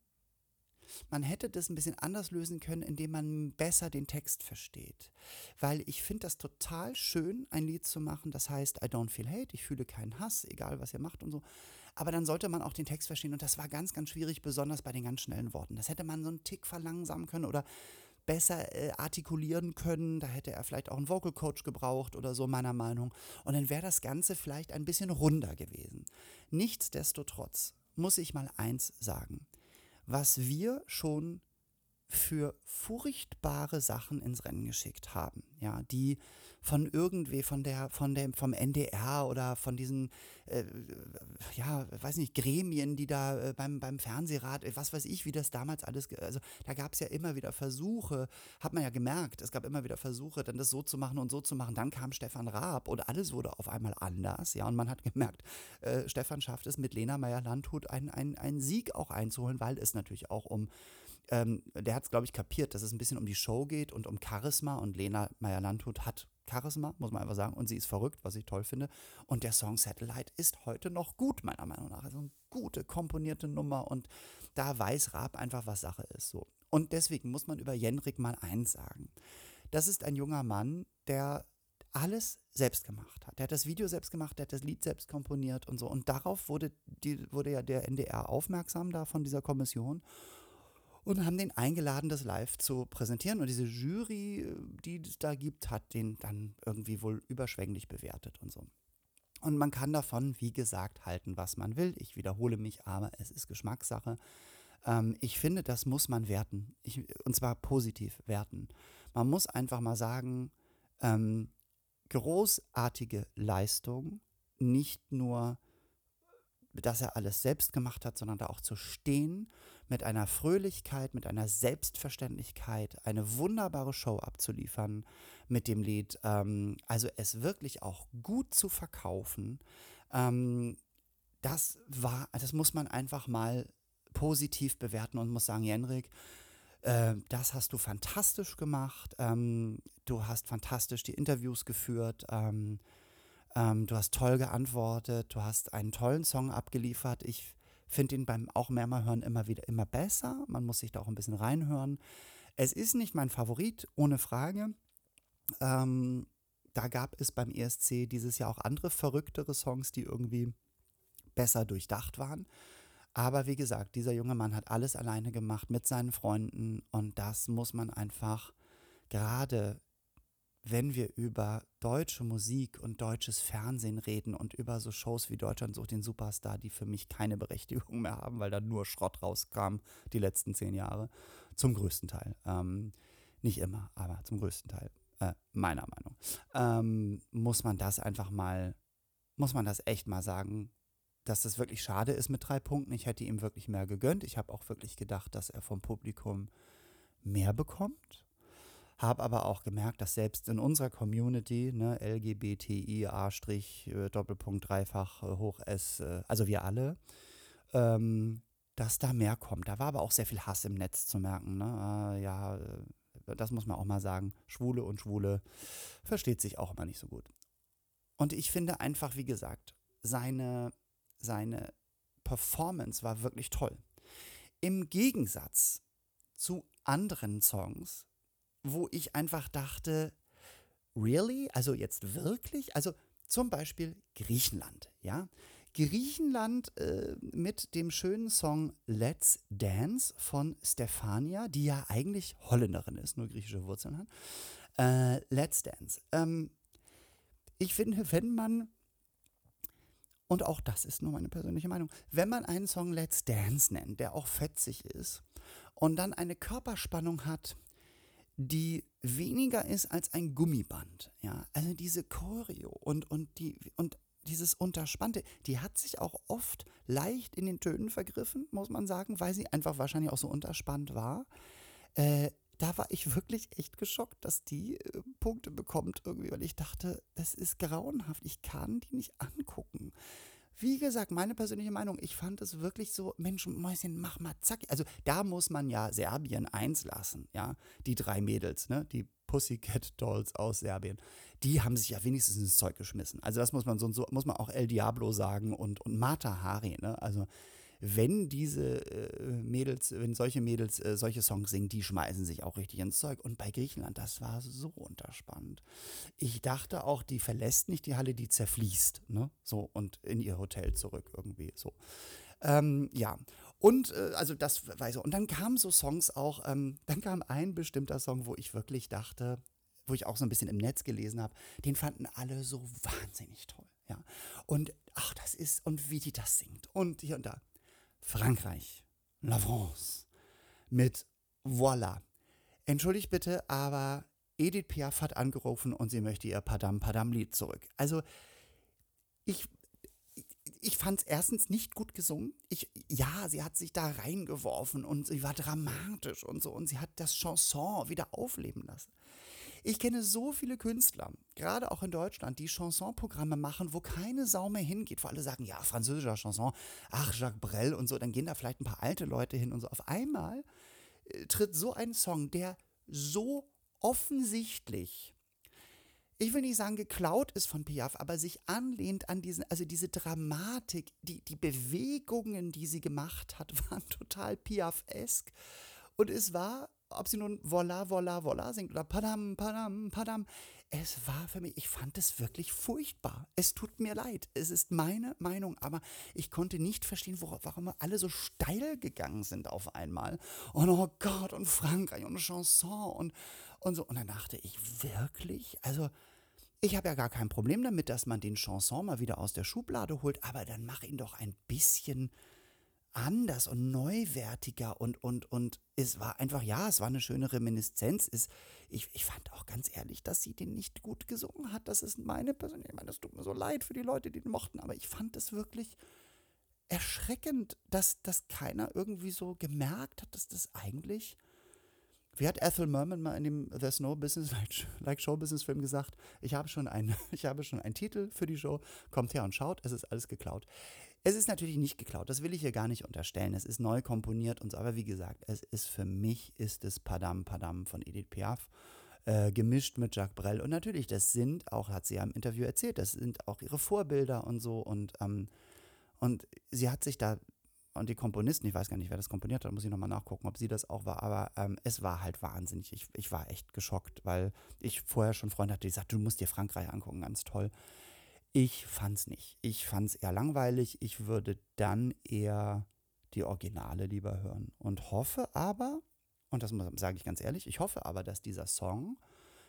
man hätte das ein bisschen anders lösen können, indem man besser den Text versteht. Weil ich finde das total schön, ein Lied zu machen, das heißt I don't feel hate, ich fühle keinen Hass, egal was ihr macht und so. Aber dann sollte man auch den Text verstehen und das war ganz, ganz schwierig, besonders bei den ganz schnellen Worten. Das hätte man so einen Tick verlangsamen können oder besser äh, artikulieren können. Da hätte er vielleicht auch einen Vocal Coach gebraucht oder so, meiner Meinung. Und dann wäre das Ganze vielleicht ein bisschen runder gewesen. Nichtsdestotrotz muss ich mal eins sagen. Was wir schon für furchtbare Sachen ins Rennen geschickt haben, ja, die von irgendwie, von der, von dem, vom NDR oder von diesen, äh, ja, weiß nicht, Gremien, die da äh, beim, beim Fernsehrat, was weiß ich, wie das damals alles, also da gab es ja immer wieder Versuche, hat man ja gemerkt, es gab immer wieder Versuche, dann das so zu machen und so zu machen. Dann kam Stefan Raab und alles wurde auf einmal anders, ja, und man hat gemerkt, äh, Stefan schafft es mit Lena Meyer-Landhut einen, einen, einen Sieg auch einzuholen, weil es natürlich auch um ähm, der hat es, glaube ich, kapiert, dass es ein bisschen um die Show geht und um Charisma. Und Lena Meyer-Landhut hat Charisma, muss man einfach sagen. Und sie ist verrückt, was ich toll finde. Und der Song Satellite ist heute noch gut, meiner Meinung nach. Also eine gute, komponierte Nummer. Und da weiß Raab einfach, was Sache ist. So. Und deswegen muss man über Jenrik mal eins sagen. Das ist ein junger Mann, der alles selbst gemacht hat. Der hat das Video selbst gemacht, der hat das Lied selbst komponiert und so. Und darauf wurde, die, wurde ja der NDR aufmerksam da von dieser Kommission und haben den eingeladen, das live zu präsentieren. Und diese Jury, die es da gibt, hat den dann irgendwie wohl überschwänglich bewertet und so. Und man kann davon, wie gesagt, halten, was man will. Ich wiederhole mich, aber es ist Geschmackssache. Ähm, ich finde, das muss man werten. Ich, und zwar positiv werten. Man muss einfach mal sagen, ähm, großartige Leistung, nicht nur dass er alles selbst gemacht hat, sondern da auch zu stehen, mit einer Fröhlichkeit, mit einer Selbstverständlichkeit, eine wunderbare Show abzuliefern mit dem Lied. Ähm, also es wirklich auch gut zu verkaufen. Ähm, das war, das muss man einfach mal positiv bewerten und muss sagen, Jenrik, äh, das hast du fantastisch gemacht. Ähm, du hast fantastisch die Interviews geführt. Ähm, ähm, du hast toll geantwortet, du hast einen tollen Song abgeliefert. Ich finde ihn beim auch mehrmal hören immer wieder immer besser. Man muss sich da auch ein bisschen reinhören. Es ist nicht mein Favorit, ohne Frage. Ähm, da gab es beim ESC dieses Jahr auch andere verrücktere Songs, die irgendwie besser durchdacht waren. Aber wie gesagt, dieser junge Mann hat alles alleine gemacht mit seinen Freunden und das muss man einfach gerade wenn wir über deutsche Musik und deutsches Fernsehen reden und über so Shows wie Deutschland sucht den Superstar, die für mich keine Berechtigung mehr haben, weil da nur Schrott rauskam die letzten zehn Jahre, zum größten Teil. Ähm, nicht immer, aber zum größten Teil, äh, meiner Meinung, ähm, muss man das einfach mal, muss man das echt mal sagen, dass das wirklich schade ist mit drei Punkten. Ich hätte ihm wirklich mehr gegönnt. Ich habe auch wirklich gedacht, dass er vom Publikum mehr bekommt habe aber auch gemerkt, dass selbst in unserer Community, ne, LGBTIA, äh, Doppelpunkt, Dreifach, äh, Hoch S, äh, also wir alle, ähm, dass da mehr kommt. Da war aber auch sehr viel Hass im Netz zu merken. Ne? Äh, ja, das muss man auch mal sagen. Schwule und Schwule versteht sich auch immer nicht so gut. Und ich finde einfach, wie gesagt, seine, seine Performance war wirklich toll. Im Gegensatz zu anderen Songs, wo ich einfach dachte, really? Also jetzt wirklich? Also zum Beispiel Griechenland, ja? Griechenland äh, mit dem schönen Song Let's Dance von Stefania, die ja eigentlich Holländerin ist, nur griechische Wurzeln hat. Äh, Let's Dance. Ähm, ich finde, wenn man, und auch das ist nur meine persönliche Meinung, wenn man einen Song Let's Dance nennt, der auch fetzig ist und dann eine Körperspannung hat, die weniger ist als ein Gummiband. Ja, also diese Choreo und, und, die, und dieses Unterspannte, die hat sich auch oft leicht in den Tönen vergriffen, muss man sagen, weil sie einfach wahrscheinlich auch so unterspannt war. Äh, da war ich wirklich echt geschockt, dass die äh, Punkte bekommt irgendwie, weil ich dachte, das ist grauenhaft, ich kann die nicht angucken. Wie gesagt, meine persönliche Meinung, ich fand es wirklich so, Mensch, Mäuschen, mach mal zack. Also da muss man ja Serbien eins lassen, ja. Die drei Mädels, ne, die Pussycat Dolls aus Serbien, die haben sich ja wenigstens ins Zeug geschmissen. Also das muss man so, muss man auch El Diablo sagen und, und Marta Hari, ne. Also wenn diese äh, Mädels, wenn solche Mädels äh, solche Songs singen, die schmeißen sich auch richtig ins Zeug. Und bei Griechenland, das war so unterspannt. Ich dachte auch, die verlässt nicht die Halle, die zerfließt, ne? So, und in ihr Hotel zurück irgendwie, so. Ähm, ja, und äh, also das weiß ich. Und dann kamen so Songs auch, ähm, dann kam ein bestimmter Song, wo ich wirklich dachte, wo ich auch so ein bisschen im Netz gelesen habe, den fanden alle so wahnsinnig toll. Ja. Und ach, das ist, und wie die das singt. Und hier und da. Frankreich, La France, mit Voila. Entschuldigt bitte, aber Edith Piaf hat angerufen und sie möchte ihr Padam Padam Lied zurück. Also, ich, ich fand es erstens nicht gut gesungen. Ich, ja, sie hat sich da reingeworfen und sie war dramatisch und so und sie hat das Chanson wieder aufleben lassen. Ich kenne so viele Künstler, gerade auch in Deutschland, die Chansonprogramme machen, wo keine Sau mehr hingeht, wo alle sagen, ja, französischer Chanson, ach, Jacques Brel und so, dann gehen da vielleicht ein paar alte Leute hin und so. Auf einmal äh, tritt so ein Song, der so offensichtlich ich will nicht sagen geklaut ist von Piaf, aber sich anlehnt an diesen, also diese Dramatik, die, die Bewegungen, die sie gemacht hat, waren total Piaf-esk. Und es war ob sie nun Voila, Voila, Voila singt oder Padam, Padam, Padam. Es war für mich, ich fand es wirklich furchtbar. Es tut mir leid. Es ist meine Meinung, aber ich konnte nicht verstehen, warum alle so steil gegangen sind auf einmal. Und oh Gott, und Frankreich und Chanson und, und so. Und dann dachte ich, wirklich? Also, ich habe ja gar kein Problem damit, dass man den Chanson mal wieder aus der Schublade holt, aber dann mach ihn doch ein bisschen anders und neuwertiger und, und, und es war einfach, ja, es war eine schöne Reminiszenz. Es, ich, ich fand auch ganz ehrlich, dass sie den nicht gut gesungen hat. Das ist meine Person. Ich meine, das tut mir so leid für die Leute, die den mochten, aber ich fand es wirklich erschreckend, dass, dass keiner irgendwie so gemerkt hat, dass das eigentlich. Wie hat Ethel Merman mal in dem There's No Business like Show Business Film gesagt? Ich habe schon einen, ich habe schon einen Titel für die Show. Kommt her und schaut, es ist alles geklaut. Es ist natürlich nicht geklaut, das will ich hier gar nicht unterstellen. Es ist neu komponiert und so, aber wie gesagt, es ist für mich ist es Padam Padam von Edith Piaf. Äh, gemischt mit Jacques Brel. Und natürlich, das sind auch, hat sie ja im Interview erzählt, das sind auch ihre Vorbilder und so. Und, ähm, und sie hat sich da, und die Komponisten, ich weiß gar nicht, wer das komponiert hat, muss ich nochmal nachgucken, ob sie das auch war, aber ähm, es war halt wahnsinnig. Ich, ich war echt geschockt, weil ich vorher schon Freunde hatte, die sagten, du musst dir Frankreich angucken, ganz toll. Ich fand's nicht. Ich fand's eher langweilig. Ich würde dann eher die Originale lieber hören und hoffe aber, und das sage ich ganz ehrlich, ich hoffe aber, dass dieser Song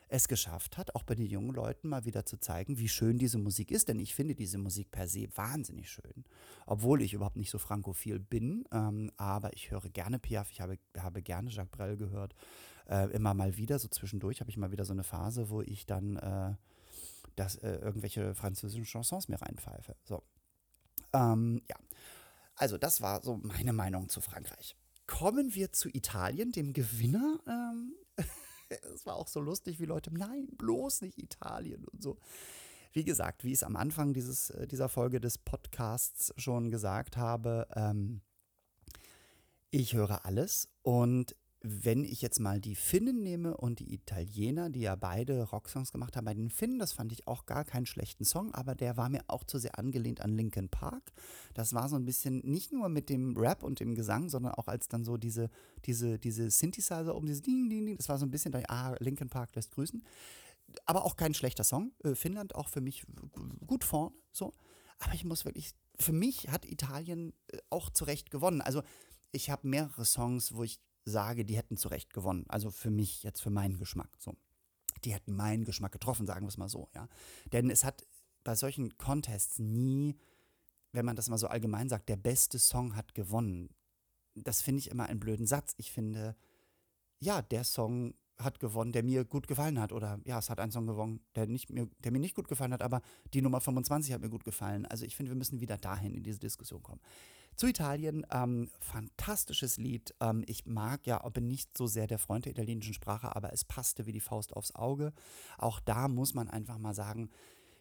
es geschafft hat, auch bei den jungen Leuten mal wieder zu zeigen, wie schön diese Musik ist. Denn ich finde diese Musik per se wahnsinnig schön. Obwohl ich überhaupt nicht so frankophil bin. Ähm, aber ich höre gerne Piaf, ich habe, habe gerne Jacques Brel gehört. Äh, immer mal wieder, so zwischendurch habe ich mal wieder so eine Phase, wo ich dann äh, dass äh, irgendwelche französischen Chansons mir reinpfeife. So. Ähm, ja. Also, das war so meine Meinung zu Frankreich. Kommen wir zu Italien, dem Gewinner. Ähm, es war auch so lustig, wie Leute, nein, bloß nicht Italien und so. Wie gesagt, wie ich es am Anfang dieses, äh, dieser Folge des Podcasts schon gesagt habe, ähm, ich höre alles und wenn ich jetzt mal die Finnen nehme und die Italiener, die ja beide Rocksongs gemacht haben, bei den Finnen, das fand ich auch gar keinen schlechten Song, aber der war mir auch zu sehr angelehnt an Linkin Park. Das war so ein bisschen nicht nur mit dem Rap und dem Gesang, sondern auch als dann so diese, diese, diese Synthesizer um dieses Ding, Ding, Ding, das war so ein bisschen, ah, Linkin Park lässt grüßen. Aber auch kein schlechter Song. Äh, Finnland auch für mich gut vorn, so. Aber ich muss wirklich, für mich hat Italien äh, auch zu Recht gewonnen. Also ich habe mehrere Songs, wo ich sage, die hätten zu Recht gewonnen. Also für mich, jetzt für meinen Geschmack. So. Die hätten meinen Geschmack getroffen, sagen wir es mal so, ja. Denn es hat bei solchen Contests nie, wenn man das mal so allgemein sagt, der beste Song hat gewonnen. Das finde ich immer einen blöden Satz. Ich finde, ja, der Song hat gewonnen, der mir gut gefallen hat. Oder ja, es hat ein Song gewonnen, der, nicht mir, der mir nicht gut gefallen hat, aber die Nummer 25 hat mir gut gefallen. Also ich finde, wir müssen wieder dahin in diese Diskussion kommen. Zu Italien, ähm, fantastisches Lied. Ähm, ich mag ja, bin nicht so sehr der Freund der italienischen Sprache, aber es passte wie die Faust aufs Auge. Auch da muss man einfach mal sagen,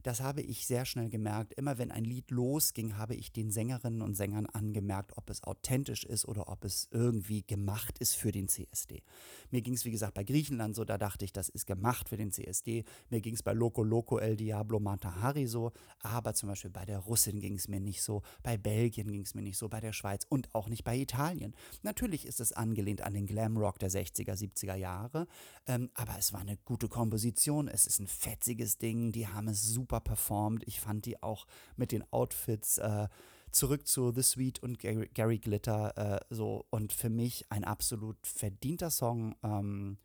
das habe ich sehr schnell gemerkt. Immer wenn ein Lied losging, habe ich den Sängerinnen und Sängern angemerkt, ob es authentisch ist oder ob es irgendwie gemacht ist für den CSD. Mir ging es, wie gesagt, bei Griechenland so, da dachte ich, das ist gemacht für den CSD. Mir ging es bei Loco Loco El Diablo Matahari so, aber zum Beispiel bei der Russin ging es mir nicht so, bei Belgien ging es mir nicht so, bei der Schweiz und auch nicht bei Italien. Natürlich ist es angelehnt an den Glamrock der 60er, 70er Jahre, ähm, aber es war eine gute Komposition, es ist ein fetziges Ding, die haben es super performt. Ich fand die auch mit den Outfits äh, zurück zu The Sweet und Gary, Gary Glitter äh, so und für mich ein absolut verdienter Song. Ähm,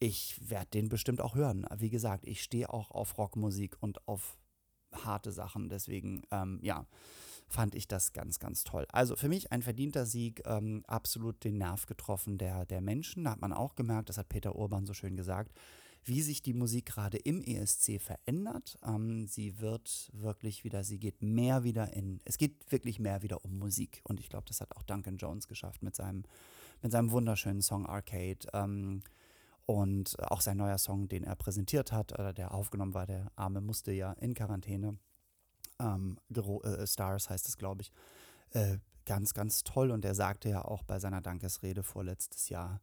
ich werde den bestimmt auch hören. Wie gesagt, ich stehe auch auf Rockmusik und auf harte Sachen. Deswegen, ähm, ja, fand ich das ganz, ganz toll. Also für mich ein verdienter Sieg, ähm, absolut den Nerv getroffen der, der Menschen. Da hat man auch gemerkt, das hat Peter Urban so schön gesagt, wie sich die Musik gerade im ESC verändert. Ähm, sie wird wirklich wieder, sie geht mehr wieder in, es geht wirklich mehr wieder um Musik. Und ich glaube, das hat auch Duncan Jones geschafft mit seinem, mit seinem wunderschönen Song Arcade. Ähm, und auch sein neuer Song, den er präsentiert hat, oder der aufgenommen war, der Arme musste ja in Quarantäne. Ähm, äh, Stars heißt es, glaube ich. Äh, ganz, ganz toll. Und er sagte ja auch bei seiner Dankesrede vorletztes Jahr,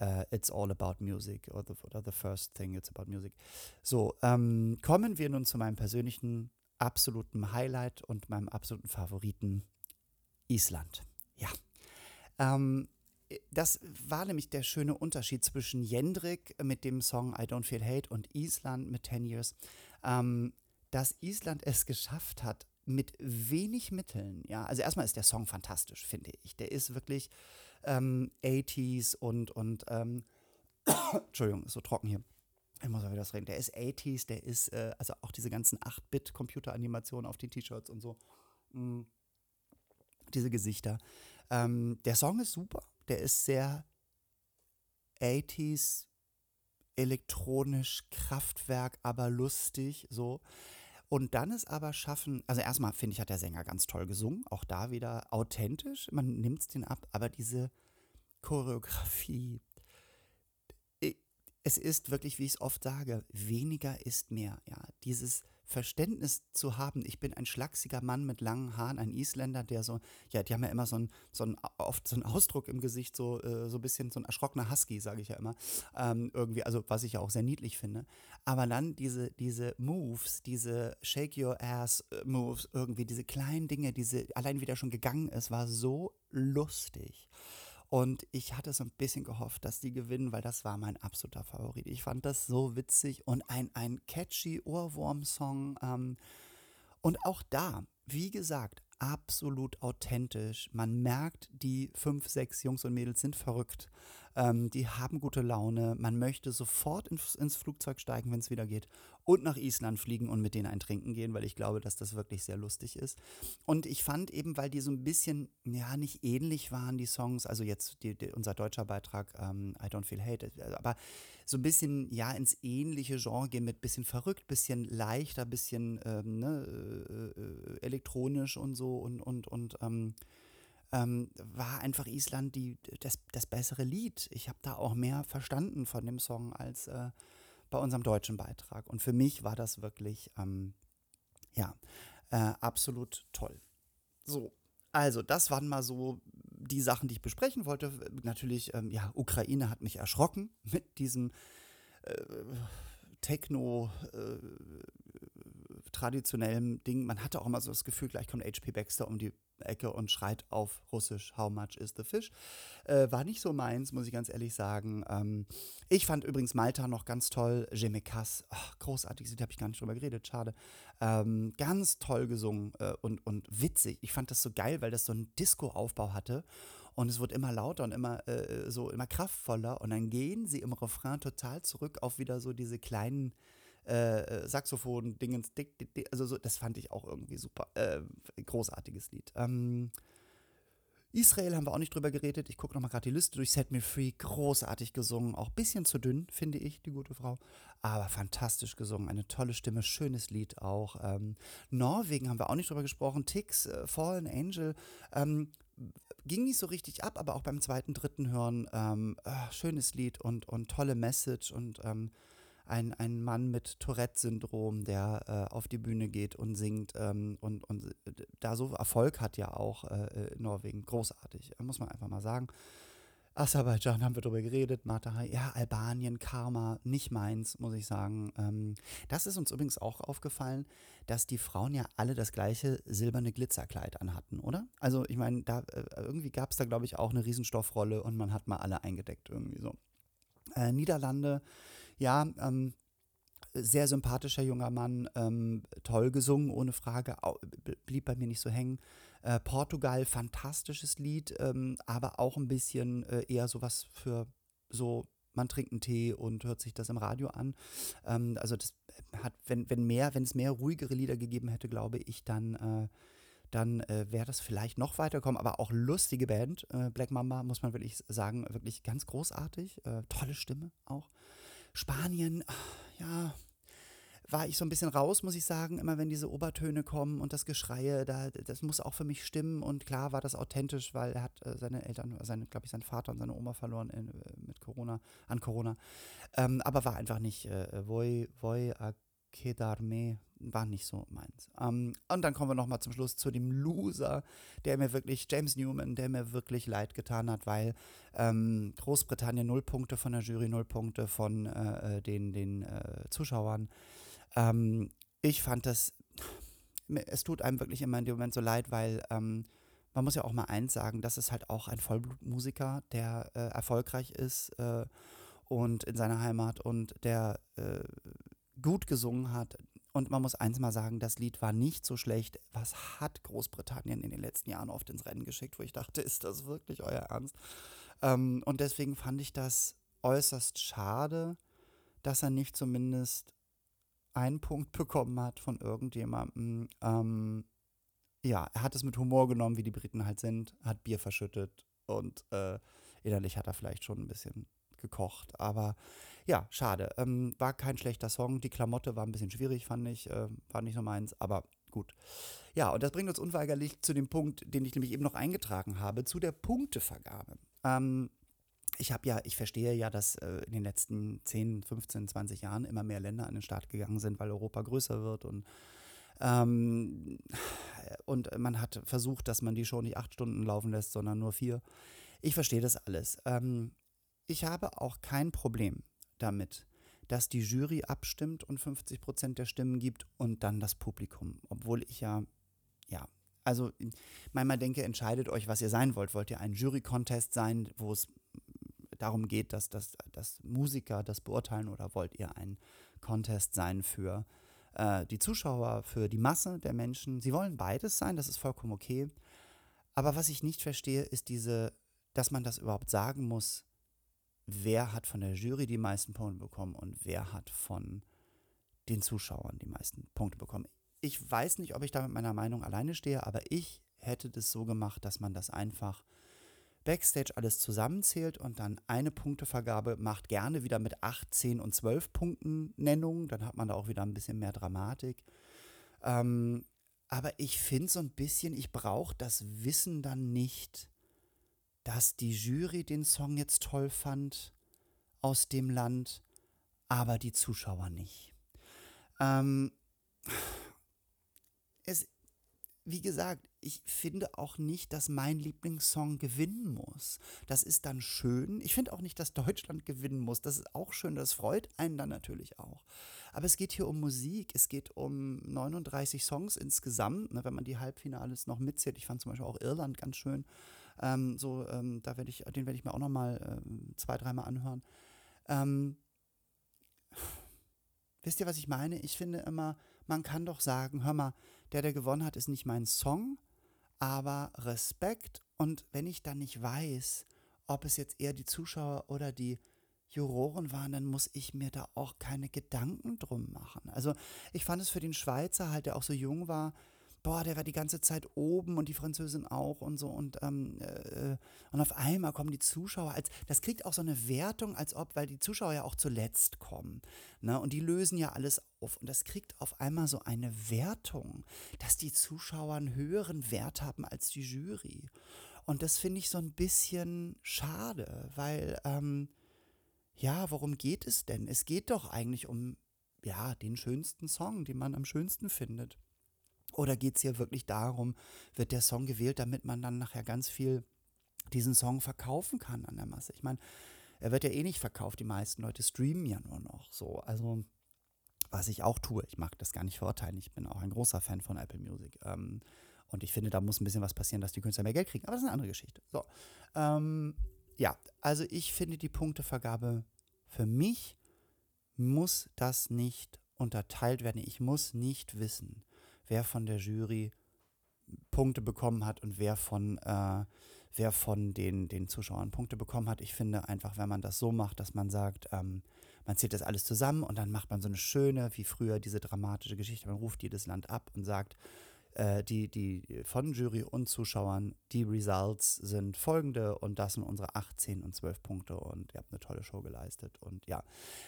uh, It's All About Music or the, the First Thing, It's About Music. So, ähm, kommen wir nun zu meinem persönlichen absoluten Highlight und meinem absoluten Favoriten, Island. Ja. Ähm, das war nämlich der schöne Unterschied zwischen Jendrik mit dem Song I Don't Feel Hate und Island mit 10 Years, ähm, dass Island es geschafft hat, mit wenig Mitteln, ja, also erstmal ist der Song fantastisch, finde ich. Der ist wirklich ähm, 80s und, und ähm, Entschuldigung, ist so trocken hier. Ich muss mal wieder das reden. Der ist 80s, der ist, äh, also auch diese ganzen 8-Bit-Computeranimationen auf den T-Shirts und so. Mhm. Diese Gesichter. Ähm, der Song ist super. Der ist sehr 80s, elektronisch, Kraftwerk, aber lustig, so. Und dann ist aber schaffen, also erstmal finde ich, hat der Sänger ganz toll gesungen, auch da wieder authentisch, man nimmt es den ab, aber diese Choreografie, es ist wirklich, wie ich es oft sage, weniger ist mehr. Ja, dieses Verständnis zu haben, ich bin ein schlachsiger Mann mit langen Haaren, ein Isländer, der so, ja, die haben ja immer so einen, so einen oft so einen Ausdruck im Gesicht, so, äh, so ein bisschen so ein erschrockener Husky, sage ich ja immer. Ähm, irgendwie, also was ich ja auch sehr niedlich finde. Aber dann diese, diese Moves, diese Shake Your Ass äh, Moves, irgendwie, diese kleinen Dinge, diese, allein wie der schon gegangen ist, war so lustig. Und ich hatte so ein bisschen gehofft, dass die gewinnen, weil das war mein absoluter Favorit. Ich fand das so witzig und ein, ein catchy Ohrwurm-Song. Ähm, und auch da, wie gesagt, absolut authentisch. Man merkt, die fünf, sechs Jungs und Mädels sind verrückt. Ähm, die haben gute Laune. Man möchte sofort ins, ins Flugzeug steigen, wenn es wieder geht. Und nach Island fliegen und mit denen ein Trinken gehen, weil ich glaube, dass das wirklich sehr lustig ist. Und ich fand eben, weil die so ein bisschen, ja, nicht ähnlich waren, die Songs, also jetzt die, die, unser deutscher Beitrag, ähm, I Don't Feel Hate, aber so ein bisschen, ja, ins ähnliche Genre gehen mit bisschen verrückt, bisschen leichter, bisschen ähm, ne, äh, äh, elektronisch und so und, und, und, ähm, ähm, war einfach Island die, das, das bessere Lied. Ich habe da auch mehr verstanden von dem Song als äh, bei unserem deutschen Beitrag. Und für mich war das wirklich, ähm, ja, äh, absolut toll. So, also das waren mal so die Sachen, die ich besprechen wollte. Natürlich, ähm, ja, Ukraine hat mich erschrocken mit diesem äh, Techno, äh, traditionellem Ding. Man hatte auch immer so das Gefühl, gleich kommt HP Baxter um die Ecke und schreit auf Russisch, How much is the fish? Äh, war nicht so meins, muss ich ganz ehrlich sagen. Ähm, ich fand übrigens Malta noch ganz toll. Jemekas, großartig, da habe ich gar nicht drüber geredet, schade. Ähm, ganz toll gesungen äh, und, und witzig. Ich fand das so geil, weil das so einen Disco-Aufbau hatte. Und es wird immer lauter und immer äh, so immer kraftvoller. Und dann gehen sie im Refrain total zurück auf wieder so diese kleinen äh, äh, Saxophon, Dingens, dick, dick, dick, also so, das fand ich auch irgendwie super. Äh, großartiges Lied. Ähm, Israel haben wir auch nicht drüber geredet. Ich gucke nochmal gerade die Liste durch. Set Me Free, großartig gesungen. Auch ein bisschen zu dünn, finde ich, die gute Frau. Aber fantastisch gesungen. Eine tolle Stimme, schönes Lied auch. Ähm, Norwegen haben wir auch nicht drüber gesprochen. Tix, äh, Fallen Angel. Ähm, ging nicht so richtig ab, aber auch beim zweiten, dritten Hören. Ähm, äh, schönes Lied und, und tolle Message und ähm, ein, ein Mann mit Tourette-Syndrom, der äh, auf die Bühne geht und singt ähm, und, und äh, da so Erfolg hat ja auch äh, Norwegen. Großartig, muss man einfach mal sagen. Aserbaidschan haben wir drüber geredet, Matahai, ja, Albanien, Karma, nicht meins, muss ich sagen. Ähm, das ist uns übrigens auch aufgefallen, dass die Frauen ja alle das gleiche silberne Glitzerkleid anhatten, oder? Also, ich meine, da äh, irgendwie gab es da, glaube ich, auch eine Riesenstoffrolle und man hat mal alle eingedeckt, irgendwie so. Äh, Niederlande, ja, ähm, sehr sympathischer junger Mann, ähm, toll gesungen, ohne Frage, blieb bei mir nicht so hängen. Äh, Portugal, fantastisches Lied, ähm, aber auch ein bisschen äh, eher sowas für so, man trinkt einen Tee und hört sich das im Radio an. Ähm, also das hat, wenn, wenn mehr, wenn es mehr ruhigere Lieder gegeben hätte, glaube ich, dann äh, dann äh, wäre das vielleicht noch weiterkommen. Aber auch lustige Band. Äh, Black Mamba, muss man wirklich sagen, wirklich ganz großartig. Äh, tolle Stimme auch. Spanien, ja, war ich so ein bisschen raus, muss ich sagen, immer wenn diese Obertöne kommen und das Geschreie, da, das muss auch für mich stimmen. Und klar war das authentisch, weil er hat äh, seine Eltern, seine, glaube ich, seinen Vater und seine Oma verloren in, äh, mit Corona, an Corona, ähm, aber war einfach nicht äh, Voi, Voi Kedarme, war nicht so meins. Ähm, und dann kommen wir nochmal zum Schluss zu dem Loser, der mir wirklich, James Newman, der mir wirklich leid getan hat, weil ähm, Großbritannien null Punkte von der Jury, null Punkte von äh, äh den, den äh, Zuschauern. Ähm, ich fand das, es tut einem wirklich immer in dem Moment so leid, weil ähm, man muss ja auch mal eins sagen, das ist halt auch ein Vollblutmusiker, der äh, erfolgreich ist äh, und in seiner Heimat und der äh, gut gesungen hat. Und man muss eins mal sagen, das Lied war nicht so schlecht. Was hat Großbritannien in den letzten Jahren oft ins Rennen geschickt, wo ich dachte, ist das wirklich euer Ernst? Ähm, und deswegen fand ich das äußerst schade, dass er nicht zumindest einen Punkt bekommen hat von irgendjemandem. Ähm, ja, er hat es mit Humor genommen, wie die Briten halt sind, hat Bier verschüttet und äh, innerlich hat er vielleicht schon ein bisschen gekocht. Aber ja, schade. Ähm, war kein schlechter Song. Die Klamotte war ein bisschen schwierig, fand ich. Äh, war nicht so meins, aber gut. Ja, und das bringt uns unweigerlich zu dem Punkt, den ich nämlich eben noch eingetragen habe, zu der Punktevergabe. Ähm, ich habe ja, ich verstehe ja, dass äh, in den letzten 10, 15, 20 Jahren immer mehr Länder an den Start gegangen sind, weil Europa größer wird und ähm, und man hat versucht, dass man die Show nicht acht Stunden laufen lässt, sondern nur vier. Ich verstehe das alles. Ähm, ich habe auch kein Problem damit, dass die Jury abstimmt und 50 Prozent der Stimmen gibt und dann das Publikum. Obwohl ich ja, ja, also manchmal denke, entscheidet euch, was ihr sein wollt. Wollt ihr ein Jury-Contest sein, wo es darum geht, dass, dass, dass Musiker das beurteilen oder wollt ihr ein Contest sein für äh, die Zuschauer, für die Masse der Menschen? Sie wollen beides sein, das ist vollkommen okay. Aber was ich nicht verstehe, ist diese, dass man das überhaupt sagen muss, wer hat von der Jury die meisten Punkte bekommen und wer hat von den Zuschauern die meisten Punkte bekommen. Ich weiß nicht, ob ich da mit meiner Meinung alleine stehe, aber ich hätte das so gemacht, dass man das einfach Backstage alles zusammenzählt und dann eine Punktevergabe macht, gerne wieder mit 8, 10 und 12 Punkten Nennung. Dann hat man da auch wieder ein bisschen mehr Dramatik. Ähm, aber ich finde so ein bisschen, ich brauche das Wissen dann nicht, dass die Jury den Song jetzt toll fand aus dem Land, aber die Zuschauer nicht. Ähm, es, wie gesagt, ich finde auch nicht, dass mein Lieblingssong gewinnen muss. Das ist dann schön. Ich finde auch nicht, dass Deutschland gewinnen muss. Das ist auch schön. Das freut einen dann natürlich auch. Aber es geht hier um Musik. Es geht um 39 Songs insgesamt, ne, wenn man die Halbfinales noch mitzählt. Ich fand zum Beispiel auch Irland ganz schön. Ähm, so, ähm, da werde ich, den werde ich mir auch noch mal ähm, zwei, dreimal anhören. Ähm, wisst ihr, was ich meine? Ich finde immer, man kann doch sagen, hör mal, der, der gewonnen hat, ist nicht mein Song, aber Respekt. Und wenn ich dann nicht weiß, ob es jetzt eher die Zuschauer oder die Juroren waren, dann muss ich mir da auch keine Gedanken drum machen. Also ich fand es für den Schweizer halt, der auch so jung war, boah, der war die ganze Zeit oben und die Französin auch und so und, ähm, äh, und auf einmal kommen die Zuschauer als, das kriegt auch so eine Wertung, als ob, weil die Zuschauer ja auch zuletzt kommen, ne, und die lösen ja alles auf und das kriegt auf einmal so eine Wertung, dass die Zuschauer einen höheren Wert haben als die Jury. Und das finde ich so ein bisschen schade, weil, ähm, ja, worum geht es denn? Es geht doch eigentlich um, ja, den schönsten Song, den man am schönsten findet. Oder geht es hier wirklich darum, wird der Song gewählt, damit man dann nachher ganz viel diesen Song verkaufen kann an der Masse? Ich meine, er wird ja eh nicht verkauft, die meisten Leute streamen ja nur noch so. Also, was ich auch tue, ich mag das gar nicht verurteilen, ich bin auch ein großer Fan von Apple Music. Ähm, und ich finde, da muss ein bisschen was passieren, dass die Künstler mehr Geld kriegen. Aber das ist eine andere Geschichte. So. Ähm, ja, also ich finde die Punktevergabe für mich muss das nicht unterteilt werden. Ich muss nicht wissen, wer von der Jury Punkte bekommen hat und wer von, äh, wer von den, den Zuschauern Punkte bekommen hat. Ich finde einfach, wenn man das so macht, dass man sagt, ähm, man zählt das alles zusammen und dann macht man so eine schöne, wie früher diese dramatische Geschichte, man ruft jedes Land ab und sagt, äh, die, die von Jury und Zuschauern, die Results sind folgende und das sind unsere 18 und 12 Punkte und ihr habt eine tolle Show geleistet. Und ja,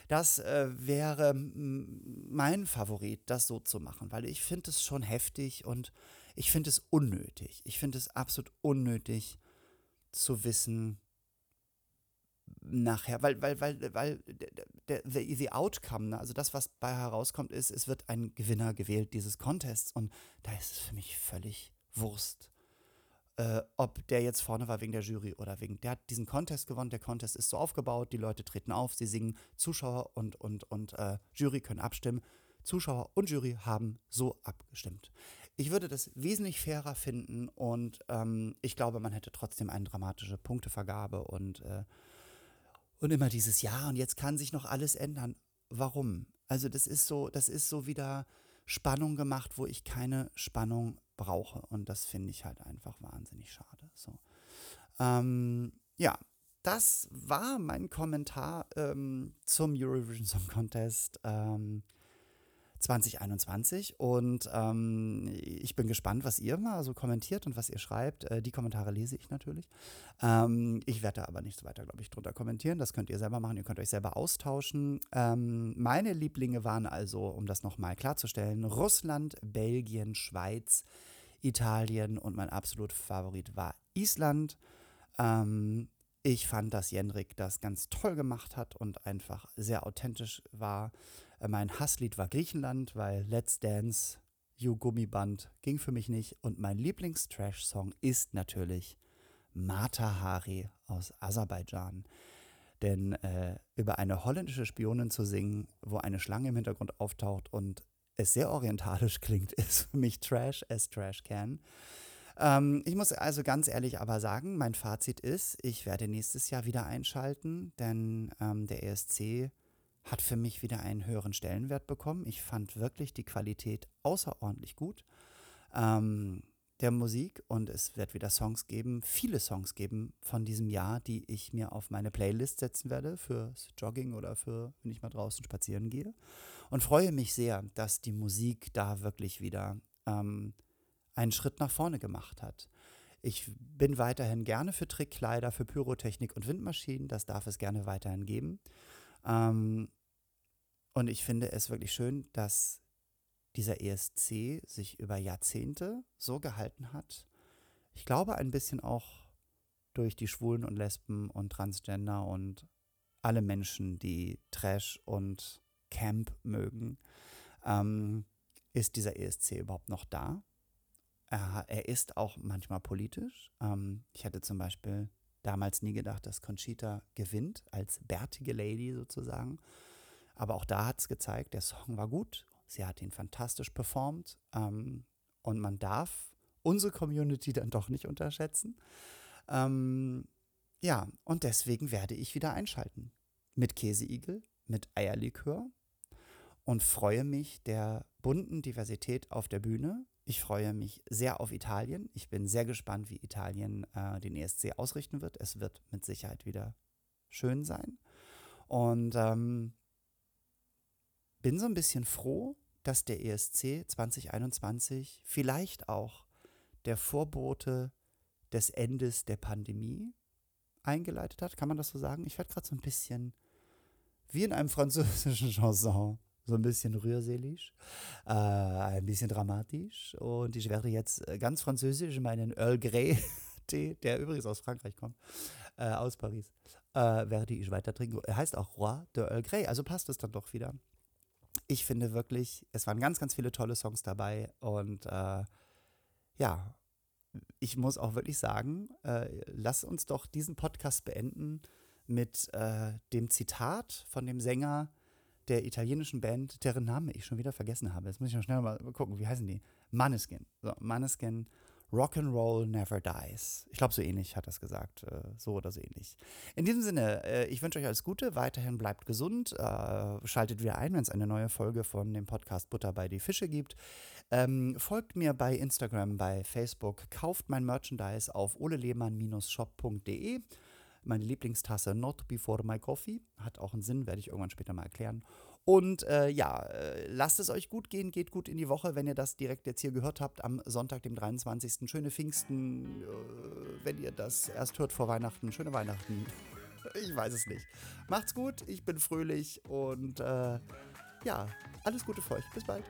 das äh, wäre mein Favorit, das so zu machen, weil ich finde es schon heftig und ich finde es unnötig. Ich finde es absolut unnötig zu wissen, nachher, weil, weil, weil, weil der, the, the outcome, ne, also das, was bei herauskommt, ist, es wird ein Gewinner gewählt dieses Contests und da ist es für mich völlig Wurst. Äh, ob der jetzt vorne war wegen der Jury oder wegen, der hat diesen Contest gewonnen, der Contest ist so aufgebaut, die Leute treten auf, sie singen, Zuschauer und, und, und äh, Jury können abstimmen. Zuschauer und Jury haben so abgestimmt. Ich würde das wesentlich fairer finden und ähm, ich glaube, man hätte trotzdem eine dramatische Punktevergabe und äh, und immer dieses Ja und jetzt kann sich noch alles ändern. Warum? Also das ist so, das ist so wieder Spannung gemacht, wo ich keine Spannung brauche. Und das finde ich halt einfach wahnsinnig schade. So. Ähm, ja, das war mein Kommentar ähm, zum Eurovision Song Contest. Ähm, 2021. Und ähm, ich bin gespannt, was ihr mal so kommentiert und was ihr schreibt. Äh, die Kommentare lese ich natürlich. Ähm, ich werde da aber nichts weiter, glaube ich, drunter kommentieren. Das könnt ihr selber machen. Ihr könnt euch selber austauschen. Ähm, meine Lieblinge waren also, um das nochmal klarzustellen, Russland, Belgien, Schweiz, Italien und mein absolut Favorit war Island. Ähm, ich fand, dass Jenrik das ganz toll gemacht hat und einfach sehr authentisch war. Äh, mein Hasslied war Griechenland, weil Let's Dance, You Gummiband ging für mich nicht. Und mein Lieblings-Trash-Song ist natürlich Mata Hari aus Aserbaidschan. Denn äh, über eine holländische Spionin zu singen, wo eine Schlange im Hintergrund auftaucht und es sehr orientalisch klingt, ist für mich Trash as Trash can. Ähm, ich muss also ganz ehrlich aber sagen, mein Fazit ist, ich werde nächstes Jahr wieder einschalten, denn ähm, der ESC hat für mich wieder einen höheren Stellenwert bekommen. Ich fand wirklich die Qualität außerordentlich gut ähm, der Musik und es wird wieder Songs geben, viele Songs geben von diesem Jahr, die ich mir auf meine Playlist setzen werde fürs Jogging oder für, wenn ich mal draußen spazieren gehe. Und freue mich sehr, dass die Musik da wirklich wieder ähm, einen Schritt nach vorne gemacht hat. Ich bin weiterhin gerne für Trickkleider, für Pyrotechnik und Windmaschinen. Das darf es gerne weiterhin geben. Ähm, und ich finde es wirklich schön, dass dieser ESC sich über Jahrzehnte so gehalten hat. Ich glaube ein bisschen auch durch die Schwulen und Lesben und Transgender und alle Menschen, die Trash und Camp mögen, ähm, ist dieser ESC überhaupt noch da. Er, er ist auch manchmal politisch. Ähm, ich hätte zum Beispiel damals nie gedacht, dass Conchita gewinnt, als bärtige Lady sozusagen. Aber auch da hat es gezeigt, der Song war gut. Sie hat ihn fantastisch performt. Ähm, und man darf unsere Community dann doch nicht unterschätzen. Ähm, ja, und deswegen werde ich wieder einschalten. Mit Käseigel, mit Eierlikör und freue mich der bunten Diversität auf der Bühne ich freue mich sehr auf Italien. Ich bin sehr gespannt, wie Italien äh, den ESC ausrichten wird. Es wird mit Sicherheit wieder schön sein. Und ähm, bin so ein bisschen froh, dass der ESC 2021 vielleicht auch der Vorbote des Endes der Pandemie eingeleitet hat. Kann man das so sagen? Ich werde gerade so ein bisschen wie in einem französischen Chanson so ein bisschen rührselig, äh, ein bisschen dramatisch. Und ich werde jetzt äh, ganz französisch meinen Earl Grey Tee, der übrigens aus Frankreich kommt, äh, aus Paris, äh, während ich weiter trinke. Er heißt auch Roi de Earl Grey, also passt es dann doch wieder. Ich finde wirklich, es waren ganz, ganz viele tolle Songs dabei und äh, ja, ich muss auch wirklich sagen, äh, lass uns doch diesen Podcast beenden mit äh, dem Zitat von dem Sänger der italienischen Band, deren Name ich schon wieder vergessen habe. Jetzt muss ich noch schnell mal gucken, wie heißen die? Maneskin. So, Maneskin Rock'n'Roll Never Dies. Ich glaube, so ähnlich hat das gesagt. Äh, so oder so ähnlich. In diesem Sinne, äh, ich wünsche euch alles Gute. Weiterhin bleibt gesund. Äh, schaltet wieder ein, wenn es eine neue Folge von dem Podcast Butter bei die Fische gibt. Ähm, folgt mir bei Instagram, bei Facebook. Kauft mein Merchandise auf olelehmann-shop.de. Meine Lieblingstasse Not Before My Coffee. Hat auch einen Sinn, werde ich irgendwann später mal erklären. Und äh, ja, äh, lasst es euch gut gehen, geht gut in die Woche, wenn ihr das direkt jetzt hier gehört habt am Sonntag, dem 23. Schöne Pfingsten, äh, wenn ihr das erst hört vor Weihnachten. Schöne Weihnachten. Ich weiß es nicht. Macht's gut, ich bin fröhlich und äh, ja, alles Gute für euch. Bis bald.